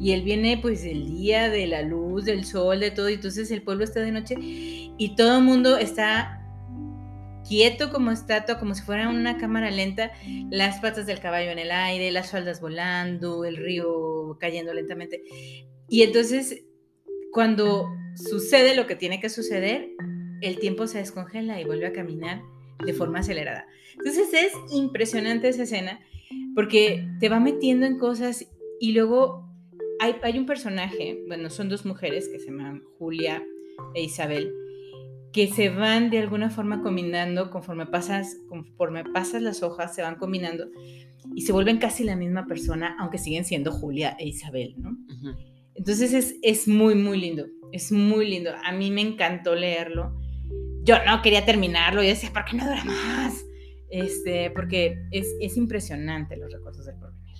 Y él viene pues el día de la luz, del sol, de todo. Y entonces el pueblo está de noche. Y todo el mundo está quieto como estatua, como si fuera una cámara lenta, las patas del caballo en el aire, las faldas volando, el río cayendo lentamente. Y entonces, cuando sucede lo que tiene que suceder, el tiempo se descongela y vuelve a caminar de forma acelerada. Entonces es impresionante esa escena porque te va metiendo en cosas y luego hay, hay un personaje, bueno, son dos mujeres que se llaman Julia e Isabel, que se van de alguna forma combinando conforme pasas, conforme pasas las hojas, se van combinando y se vuelven casi la misma persona, aunque siguen siendo Julia e Isabel, ¿no? Uh -huh. Entonces es, es muy, muy lindo, es muy lindo. A mí me encantó leerlo. Yo no quería terminarlo, yo decía, ¿por qué no dura más? Este, porque es, es impresionante los recuerdos del porvenir.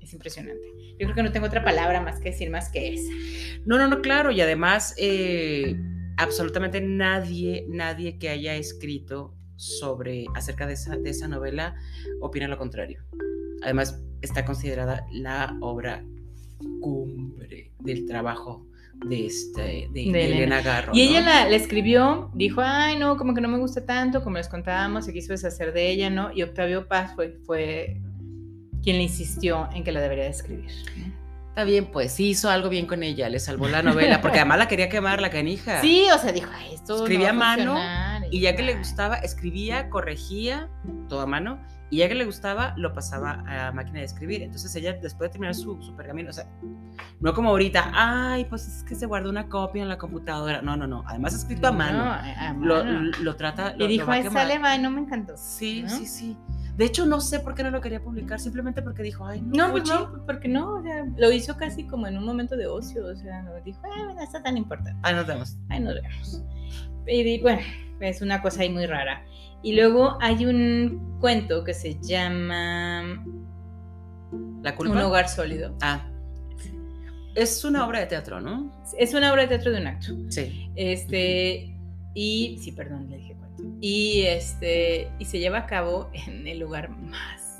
Es impresionante. Yo creo que no tengo otra palabra más que decir más que esa. No, no, no, claro. Y además, eh, absolutamente nadie, nadie que haya escrito sobre, acerca de esa, de esa novela opina lo contrario. Además, está considerada la obra cumbre del trabajo de, este, de, de, de Elena Garro. Y ¿no? ella la, la, escribió, dijo, ay, no, como que no me gusta tanto, como les contábamos, se quiso deshacer de ella, ¿no? Y Octavio Paz fue, fue quien le insistió en que la debería de escribir. Está bien, pues sí hizo algo bien con ella, le salvó la novela, porque además la quería quemar la canija. Sí, o sea, dijo, ay, esto escribía no a mano y ya que le gustaba, escribía, corregía, todo a mano, y ya que le gustaba, lo pasaba a máquina de escribir. Entonces ella, después de terminar su, su pergamino, o sea, no como ahorita, ay, pues es que se guardó una copia en la computadora. No, no, no. Además, escrito a mano. No, a mano. Lo, lo, trata. Y lo, dijo, lo ay, sale, va, no me encantó. Sí, ¿no? sí, sí. De hecho, no sé por qué no lo quería publicar, simplemente porque dijo, ay, no. No, no, porque no, o sea, lo hizo casi como en un momento de ocio, o sea, dijo, ay, no está tan importante. Ahí nos vemos. Ahí nos vemos. Y bueno, es una cosa ahí muy rara. Y luego hay un cuento que se llama La culpa. Un hogar sólido. Ah. Es una obra de teatro, ¿no? Es una obra de teatro de un acto. Sí. Este, y, sí, perdón, le dije cuento. Y este, y se lleva a cabo en el lugar más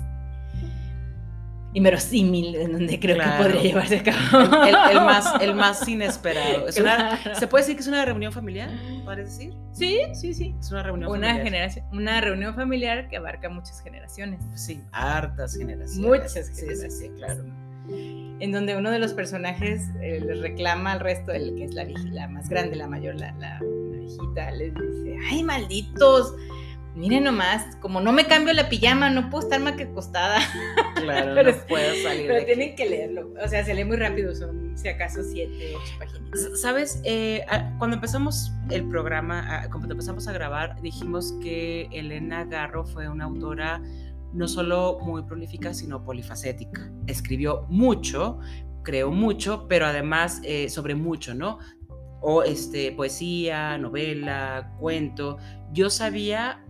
inverosímil en donde creo Claro. que podría llevarse a cabo. El, el más, el más inesperado. Es una-. ¿Se puede decir que es una reunión familiar? ¿Puedes decir? Sí, sí, sí. Es una reunión Una, familiar. generación, una reunión familiar que abarca muchas generaciones. Sí, hartas generaciones. Muchas sí, generaciones. sí, claro. En donde uno de los personajes eh, le reclama al resto, el que es la, la más grande, la mayor, la, la- la viejita, les dice, ay, malditos, Miren nomás, como no me cambio la pijama, no puedo estar más que acostada. Claro, Pero no puedo salir de Pero aquí. tienen que leerlo. O sea, se lee muy rápido, son si acaso siete, ocho páginas. Sabes, Eh, cuando empezamos el programa, cuando empezamos a grabar, dijimos que Elena Garro fue una autora no solo muy prolífica, sino polifacética. Escribió mucho, creó mucho, pero además eh, sobre mucho, ¿no? O este, poesía, novela, cuento. Yo sabía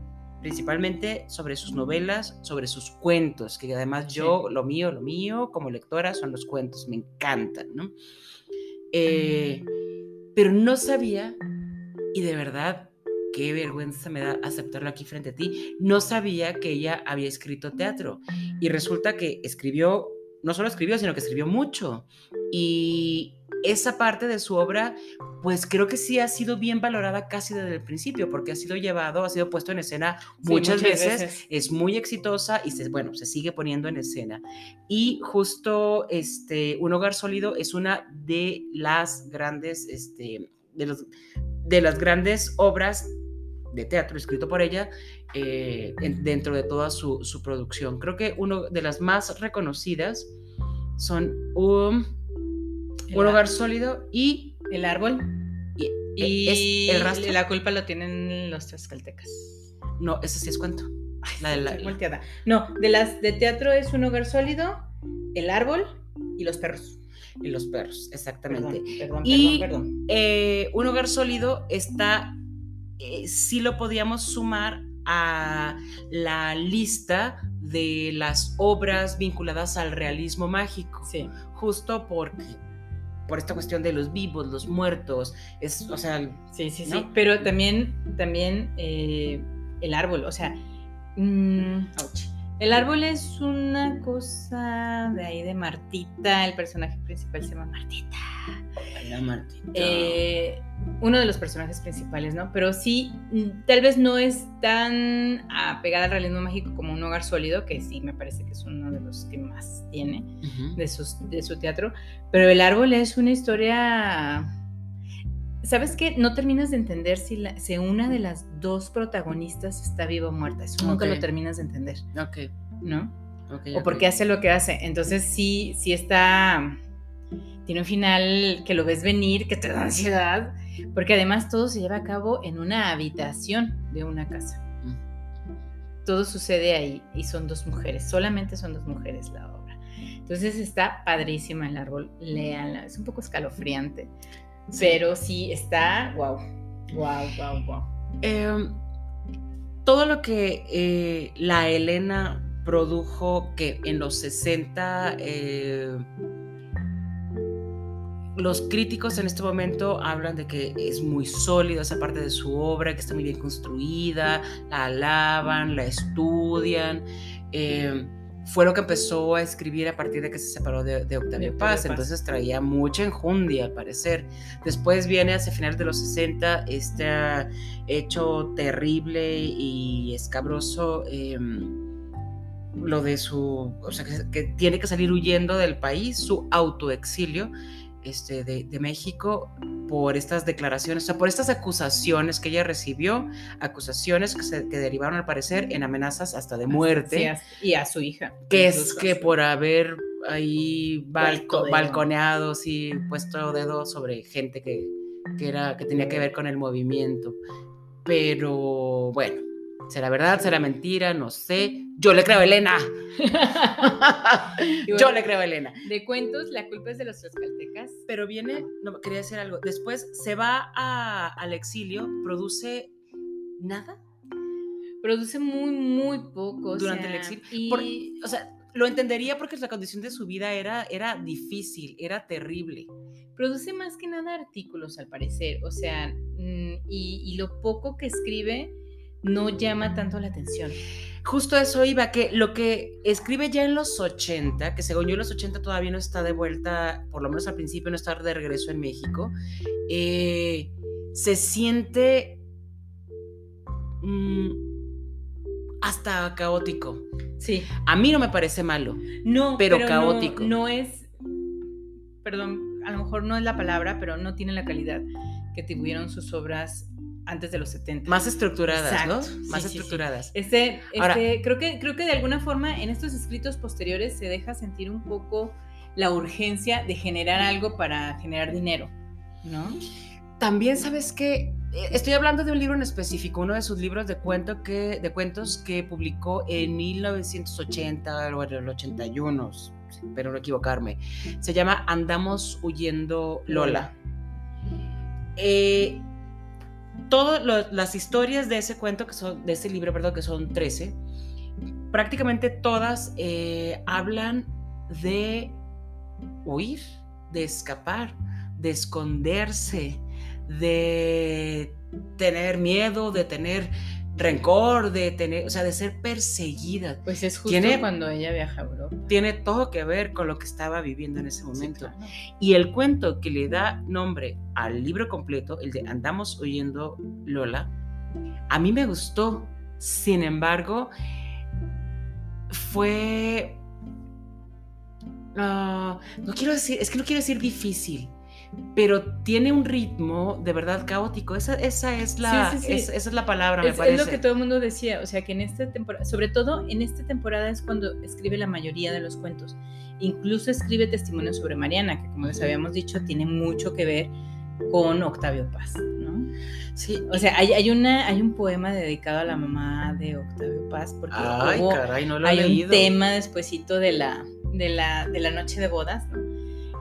principalmente sobre sus novelas, sobre sus cuentos, que además yo, lo mío, lo mío como lectora son los cuentos, me encantan, ¿no? Eh, pero no sabía, y de verdad, qué vergüenza me da aceptarlo aquí frente a ti, no sabía que ella había escrito teatro. Y resulta que escribió, no solo escribió, sino que escribió mucho. Y esa parte de su obra, pues creo que sí ha sido bien valorada casi desde el principio, porque ha sido llevado, ha sido puesto en escena Sí, muchas, veces, es muy exitosa y se, bueno, se sigue poniendo en escena. Y justo este, Un Hogar Sólido es una de las grandes, este, de, los, de las grandes obras de teatro escrito por ella eh, en- dentro de toda su, su producción. Creo que una de las más reconocidas son El Un ar- Hogar Sólido y... El árbol. y- Y ¿Es el rastro? la culpa lo tienen los tlaxcaltecas. no, ese sí es cuento. La de la- volteada. No, de las de teatro es un hogar sólido, el árbol y los perros. y los perros, exactamente. Perdón, perdón, Y- perdón, perdón. eh, un hogar sólido está, eh, sí lo podíamos sumar a la lista de las obras vinculadas al realismo mágico, Sí. justo porque por esta cuestión de los vivos, los muertos, es, o sea, Sí, sí, sí. Pero también, también eh, el árbol, o sea, mm, ouch. El árbol es una cosa de ahí de Martita, el personaje principal se llama Martita. la Martita. Eh, uno de los personajes principales, ¿no? Pero sí, mm, tal vez no es tan apegada al realismo mágico como un hogar sólido, que sí me parece que es uno de los que más tiene de, sus- de su teatro. Pero el árbol es una historia. ¿Sabes qué? No terminas de entender si, la- si una de las dos protagonistas está viva o muerta. Eso nunca Ok. lo terminas de entender, Ok, ¿no? ok, o ok. porque hace lo que hace. Entonces sí, sí está, tiene un final que lo ves venir, que te da ansiedad, porque además todo se lleva a cabo en una habitación de una casa. Mm. Todo sucede ahí y son dos mujeres, solamente son dos mujeres la obra. Entonces está padrísima el árbol, léanla, es un poco escalofriante, Sí. pero sí está, wow, wow, wow, wow. Todo lo que eh, la Elena produjo, que en los 60 eh, los críticos en este momento hablan de que es muy sólida esa parte de su obra, que está muy bien construida, la alaban, la estudian. em, fue lo que empezó a escribir a partir de que se separó de, de Octavio Paz, Paz. entonces traía mucha enjundia al parecer. Después viene hacia finales de los 60 este hecho terrible y escabroso, em, lo de su, o sea, que, que tiene que salir huyendo del país, su autoexilio este, de, de México por estas declaraciones, o sea, por estas acusaciones que ella recibió, acusaciones que, se, que derivaron al parecer en amenazas hasta de muerte Sí, a- y a su hija. que es que por haber ahí balco- balconeado, sí, puesto dedo sobre gente que, que, era, que tenía que ver con el movimiento. Pero bueno, será verdad, será mentira, no sé. Yo le creo a Elena. Yo le creo a Elena. De cuentos, la culpa es de los tlaxcaltecas. Pero viene, no, quería decir algo. Después se va a- al exilio, produce nada Produce muy, muy poco. o durante el exilio. Y Por- o sea, lo entendería porque la condición de su vida era, era difícil, era terrible. produce más que nada artículos, al parecer. O sea, mm, y, y lo poco que escribe no llama tanto la atención. Justo eso iba, que lo que escribe ya en los 80, que según yo en los 80 todavía no está de vuelta, por lo menos al principio no está de regreso en México, eh, se siente mm, hasta caótico. Sí. A mí no me parece malo. No, Pero no- caótico. No, es. Perdón, a lo mejor no es la palabra, pero no tiene la calidad que tuvieron sus obras antes de los 70. Más estructuradas, Exacto, ¿no? sí, Más sí, sí. estructuradas. Este, Ahora- este, creo, que, creo que de alguna forma en estos escritos posteriores se deja sentir un poco la urgencia de generar algo para generar dinero, ¿no? También sabes que estoy hablando de un libro en específico, uno de sus libros de, cuento que, de cuentos que publicó en 1980 o en el 81, pero no equivocarme. Se llama Andamos huyendo Lola. Eh, todas las historias de ese cuento, que son, de ese libro, perdón, que son 13, prácticamente todas eh, hablan de huir, de escapar, de esconderse, de tener miedo, de tener rencor, de tener, o sea, de ser perseguida. Pues es justo Tiene- cuando ella viaja a Europa. Tiene todo que ver con lo que estaba viviendo en ese momento. Sí, claro. Y el cuento que le da nombre al libro completo, el de Andamos oyendo Lola, a mí me gustó. Sin embargo, fue... ah, no quiero decir, es que no quiero decir difícil, pero tiene un ritmo de verdad caótico. Esa, esa, es, la, Sí, sí, sí. es- esa es la palabra, me Es, es parece. lo que todo el mundo decía, o sea que en esta temporada, sobre todo en esta temporada es cuando escribe la mayoría de los cuentos. Incluso escribe testimonios sobre Mariana, que como les habíamos dicho, tiene mucho que ver con Octavio Paz, ¿no? Sí, O sea, hay, hay, una, hay un poema dedicado a la mamá de Octavio Paz, porque Ay, hubo- caray, no lo hay leído. un tema despuesito de la, de, la, de la noche de bodas, ¿no?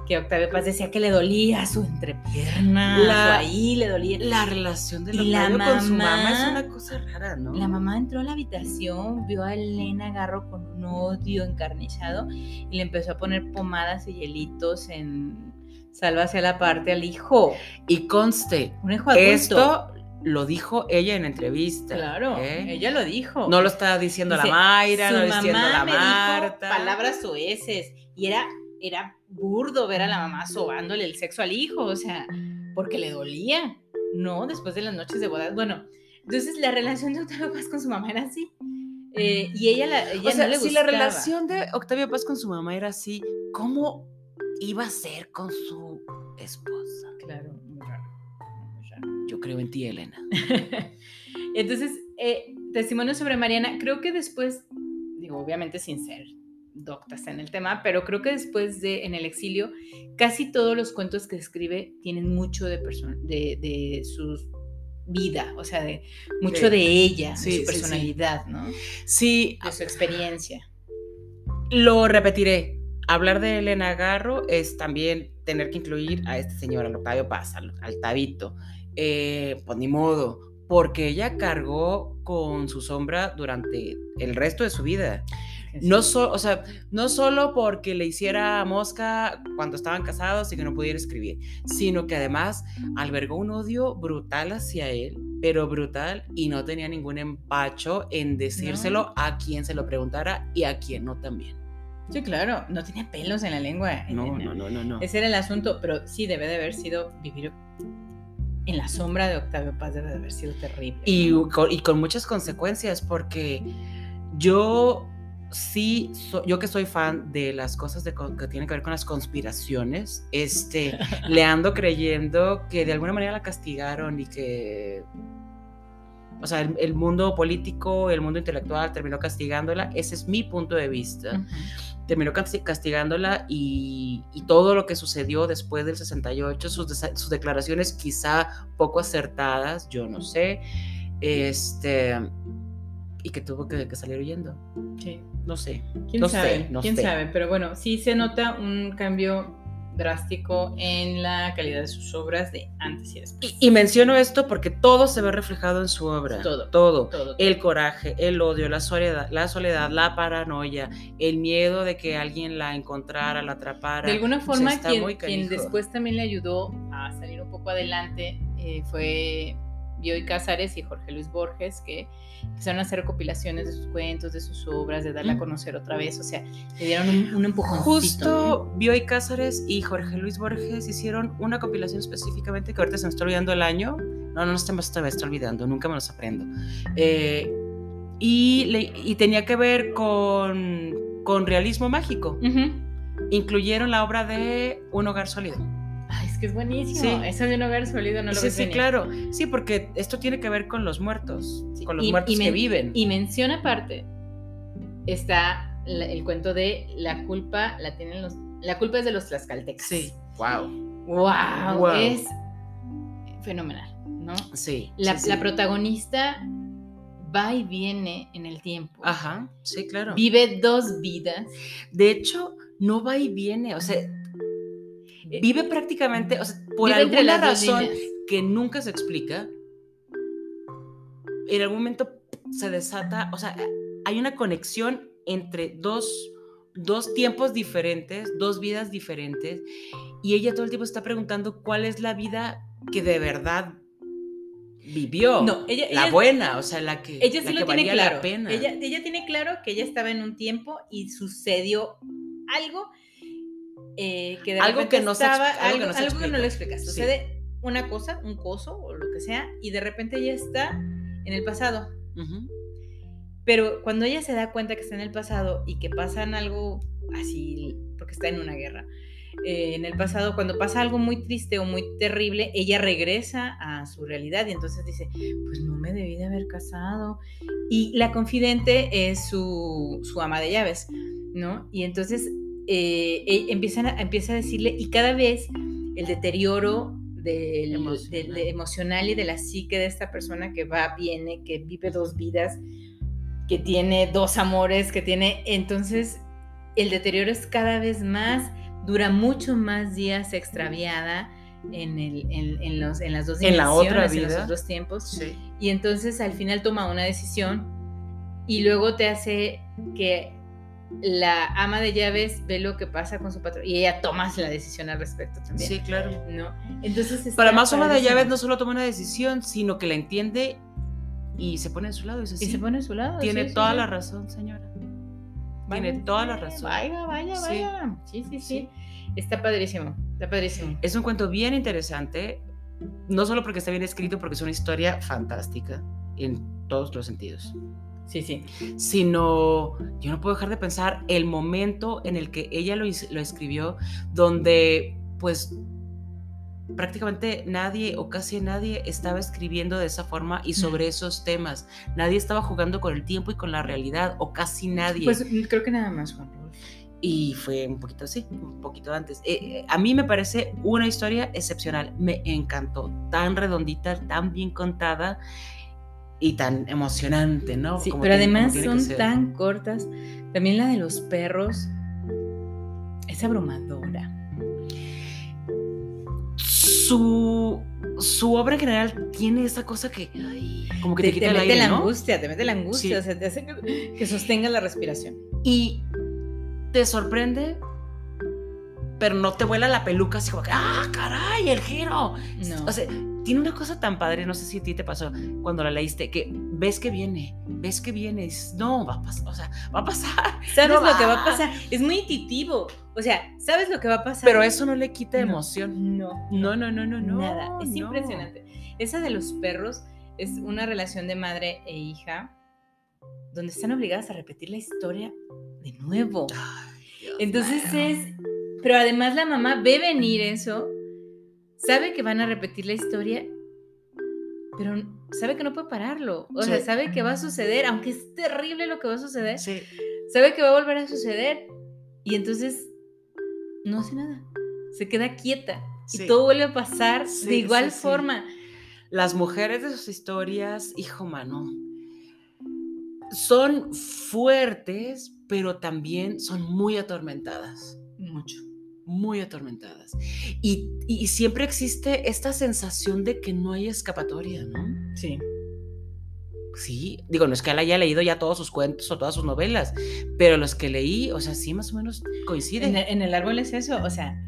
Que Octavio Paz decía que le dolía su entrepierna, La- ahí le dolía. La relación de la Octavio con su mamá es mamá- una cosa rara, ¿no? La mamá entró a la habitación, vio a Elena Garro con un odio encarnizado y le empezó a poner pomadas y hielitos en salva hacia la parte al hijo. Y conste, Un hijo adulto. esto lo dijo ella en entrevista. Claro, ¿eh? ella lo dijo. No lo está diciendo Dice, la Mayra, no lo diciendo mamá la me dijo Marta. palabras soeces y era, era burdo ver a la mamá sobándole el sexo al hijo, o sea, porque le dolía, ¿no? Después de las noches de bodas. Bueno, entonces la relación de Octavio Paz con su mamá era así. eh, y ella, la, ella O sea, no le si la relación de Octavio Paz con su mamá era así, ¿cómo iba a ser con su esposa? Claro, muy raro, muy raro. Yo creo en ti, Elena. Entonces, eh, testimonio sobre Mariana, creo que después, digo, obviamente sin ser doctas en el tema, pero creo que después de En el exilio, casi todos los cuentos que escribe tienen mucho de, de, de su vida, o sea, de mucho Sí. de ella, Sí, de sí, su sí. personalidad, ¿no? Sí, De su experiencia. lo repetiré. Hablar de Elena Garro es también tener que incluir a este señor, al Octavio Paz, al, al Tabito. Eh, pues ni modo, porque ella cargó con su sombra durante el resto de su vida. No, so- o sea, no solo porque le hiciera mosca cuando estaban casados y que no pudiera escribir, sino que además albergó un odio brutal hacia él, pero brutal, y no tenía ningún empacho en decírselo a quien se lo preguntara y a quien no también. Sí, claro, no tenía pelos en la lengua. No, no, no, no, no. Ese era el asunto, pero sí debe de haber sido vivir en la sombra de Octavio Paz, debe de haber sido terrible. Y ¿no? con, y con muchas consecuencias, porque yo sí, so- yo que soy fan de las cosas de que tienen que ver con las conspiraciones, este, le ando creyendo que de alguna manera la castigaron y que, o sea, el, el mundo político, el mundo intelectual terminó castigándola. Ese es mi punto de vista. Ujú. Terminó casti- castigándola y, y todo lo que sucedió después del 68, sus, desa- sus declaraciones quizá poco acertadas, yo no sé, este, y que tuvo que, que salir huyendo. Sí. No sé. ¿Quién No sabe? sé, no ¿Quién sé. sabe? Pero bueno, sí se nota un cambio drástico en la calidad de sus obras de antes y después. Y, y menciono esto porque todo se ve reflejado en su obra. Todo. Todo. Todo. El coraje, el odio, la soledad, la soledad, la paranoia, el miedo de que alguien la encontrara, la atrapara. De alguna O sea, forma, quien, quien después también le ayudó a salir un poco adelante eh, fue Bioy Cázares y Jorge Luis Borges, que empezaron a hacer recopilaciones de sus cuentos, de sus obras, de darla a conocer otra vez. O sea, le dieron un, un empujoncito. Justo Bioy Cázares y Jorge Luis Borges hicieron una compilación específicamente que ahorita se me está olvidando el año. No, no se me está, olvidando, nunca me los aprendo. Eh, y, le- y tenía que ver con, con realismo mágico. ¿no? Ujú. Incluyeron la obra de Un Hogar Sólido. Que es buenísimo. Sí. Eso de un hogar sólido no lo sí, sí, venir. claro. Sí, porque esto tiene que ver con los muertos, Sí, con los y- muertos y que viven. Y menciona aparte, está la- el cuento de la culpa la tienen los, la culpa es de los tlaxcaltecas. Sí, wow. Wow, Wow. es fenomenal, ¿no? Sí. La, sí, sí. la protagonista va y viene en el tiempo. Ajá, sí, claro. Vive dos vidas. De hecho, no va y viene, o sea, vive prácticamente, o sea, por Vive alguna razón que nunca se explica, en algún momento se desata, o sea, hay una conexión entre dos, dos tiempos diferentes, dos vidas diferentes, y ella todo el tiempo está preguntando cuál es la vida que de verdad vivió. No, ella- la ella- buena, o sea, la que, Ella la sí que lo tiene valía claro. la pena. Ella, ella tiene claro que ella estaba en un tiempo y sucedió algo eh, que de Algo repente que no se estaba, expl- algo que no se algo que no lo explica. explicas. Sí. Sucede una cosa, un coso o lo que sea, y de repente ella está en el pasado. Pero cuando ella se da cuenta que está en el pasado y que pasan algo así, porque está en una guerra, eh, en el pasado, cuando pasa algo muy triste o muy terrible, ella regresa a su realidad y entonces dice, pues no me debí de haber casado. Y la confidente es su, su ama de llaves, ¿no? Y entonces eh, e- empiezan a, empieza a decirle, y cada vez el deterioro del, Emocional. del- de- emocional y de la psique de esta persona que va, viene, que vive dos vidas, que tiene dos amores, que tiene, entonces el deterioro es cada vez más, dura mucho más días extraviada en, el, en, en los, en las dos En la otra dimensiones, en vida. los dos tiempos. Sí. Y entonces al final toma una decisión y luego te hace que la ama de llaves ve lo que pasa con su patrón y ella toma la decisión al respecto también. Sí, claro. ¿no? Entonces Para más una de llaves no solo toma una decisión, sino que la entiende y se pone a su lado. Y dice, Y "Sí, se pone a su lado. tiene sí, sí, toda sí. la razón, señora. Vaya, Tiene toda la sí, razón. Vaya, vaya, Sí. vaya. Sí, sí, sí. Está padrísimo. Está padrísimo. Es un cuento bien interesante, no solo porque está bien escrito, porque es una historia fantástica en todos los sentidos, Sí, sí. sino yo no puedo dejar de pensar el momento en el que ella lo, escribió, donde pues prácticamente nadie o casi nadie estaba escribiendo de esa forma y sobre esos temas. Nadie estaba jugando con el tiempo y con la realidad, o casi nadie. Pues creo que nada más, Juan. Y fue un poquito así, un poquito antes. Eh, eh, a mí me parece una historia excepcional. Me encantó. Tan redondita, tan bien contada y tan emocionante, ¿no? Sí, Como pero tiene- además son tan cortas. También la de los perros es abrumadora. Su, su obra en general tiene esa cosa que ay, como que te, Te, quita te el mete aire, la ¿no? angustia, te mete la angustia, Sí. o sea, te hace que, que sostengas la respiración. Y te sorprende, pero no te vuela la peluca así como que, ¡ah, caray, el giro! No. O sea, tiene una cosa tan padre, no sé si a ti te pasó cuando la leíste, que ves que viene, ves que viene, y dices, no, va a pasar, o sea, va a pasar. sabes no lo que va a pasar. Es muy intuitivo. O sea, sabes lo que va a pasar. Pero eso no le quita No. emoción. no, No, no, no, no, no. nada. Es no. impresionante. Esa de los perros es una relación de madre e hija donde están obligadas a repetir la historia de nuevo. Ay, Entonces es, pero además la mamá ve venir eso, sabe que van a repetir la historia, pero sabe que no puede pararlo. O sea, Sí. sabe que va a suceder, aunque es terrible lo que va a suceder, Sí, sabe que va a volver a suceder y entonces no hace nada. Se queda quieta Sí. y todo vuelve a pasar de igual forma. Las mujeres de sus historias, hijo mano, son fuertes, pero también son muy atormentadas. Mucho. Muy atormentadas. Y, y siempre existe esta sensación de que no hay escapatoria, ¿no? Sí. Sí, digo, no es que él haya leído ya todos sus cuentos o todas sus novelas, pero los que leí, o sea, sí más o menos En coinciden. el, en el árbol es eso, o sea,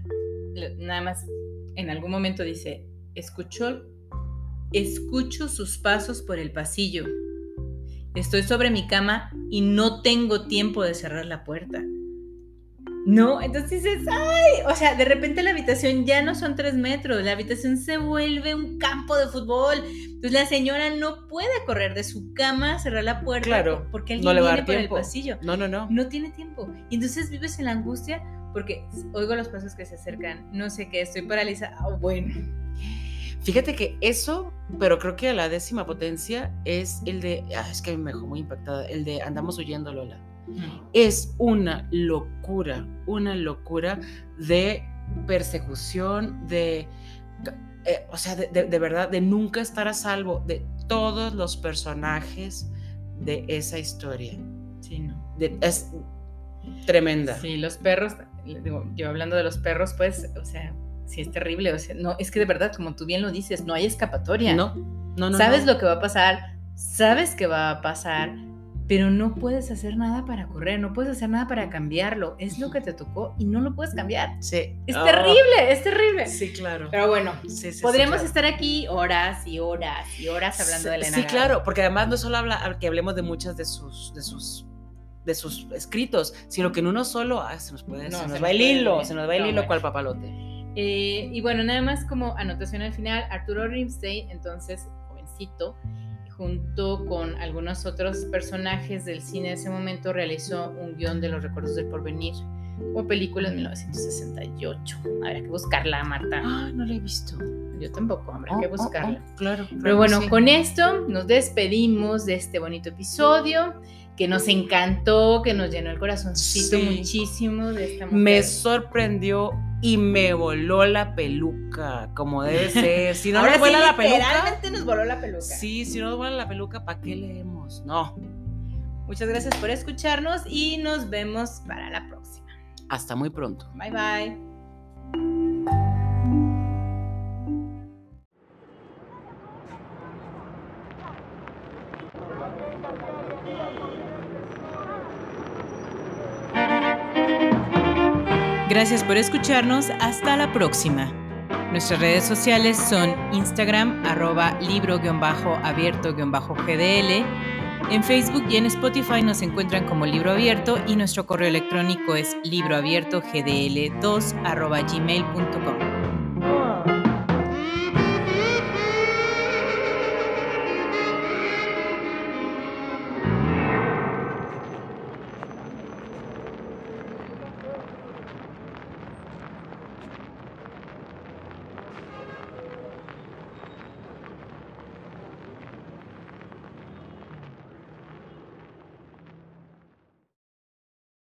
nada más en algún momento dice, escuchó, escucho sus pasos por el pasillo. Estoy sobre mi cama y no tengo tiempo de cerrar la puerta. No, entonces dices, ay, o sea, de repente la habitación ya no son tres metros, la habitación se vuelve un campo de fútbol. Entonces la señora no puede correr de su cama, cerrar la puerta, Claro, porque alguien no le va a viene por el pasillo No, no, no. no tiene tiempo. Y entonces vives en la angustia porque oigo los pasos que se acercan, no sé qué, estoy paralizada. Ah, bueno. Fíjate que eso, pero creo que a la décima potencia es el de, ah, es que me dejó muy impactada, el de andamos huyendo, Lola. Es una locura, una locura de persecución, de, eh, o sea, de, verdad, de nunca estar a salvo de todos los personajes de esa historia. Sí, no. es tremenda. Sí, los perros, digo, yo hablando de los perros, pues, o sea, sí es terrible, o sea, no, es que de verdad, como tú bien lo dices, no hay escapatoria. No, no, no. Sabes lo que va a pasar, sabes que va a pasar, pero no puedes hacer nada para correr, no puedes hacer nada para cambiarlo. Es lo que te tocó y no lo puedes cambiar. Sí. Es ah. terrible, es terrible. Sí, claro. Pero bueno, podríamos estar aquí horas y horas y horas hablando de Elena. Sí, claro, porque además no solo habla que hablemos de muchas de sus, de sus de sus escritos, sino que en uno solo ah, se nos puede, se, nos va el hilo, se nos va el hilo cual papalote. Eh, y bueno, nada más como anotación al final, Arturo Rimstein, entonces jovencito, junto con algunos otros personajes del cine de ese momento, realizó un guion de Los Recuerdos del Porvenir, como película en 1968. Habrá que buscarla, Marta. Ah, no la he visto. Yo tampoco, habrá que oh, oh, oh, buscarla. claro, Pero bueno, con esto nos despedimos de este bonito episodio que nos encantó, que nos llenó el corazoncito muchísimo de esta mujer. Me sorprendió y me voló la peluca, como debe ser. Si no nos vuela la peluca. Literalmente nos voló la peluca. Sí, si no nos vuela la peluca, ¿para qué leemos? No. Muchas gracias por escucharnos y nos vemos para la próxima. Hasta muy pronto. Bye bye. Gracias por escucharnos. Hasta la próxima. Nuestras redes sociales son Instagram, arroba libro-abierto-gdl. En Facebook y en Spotify nos encuentran como Libro Abierto y nuestro correo electrónico es libroabiertogdl2 arroba gmail.com.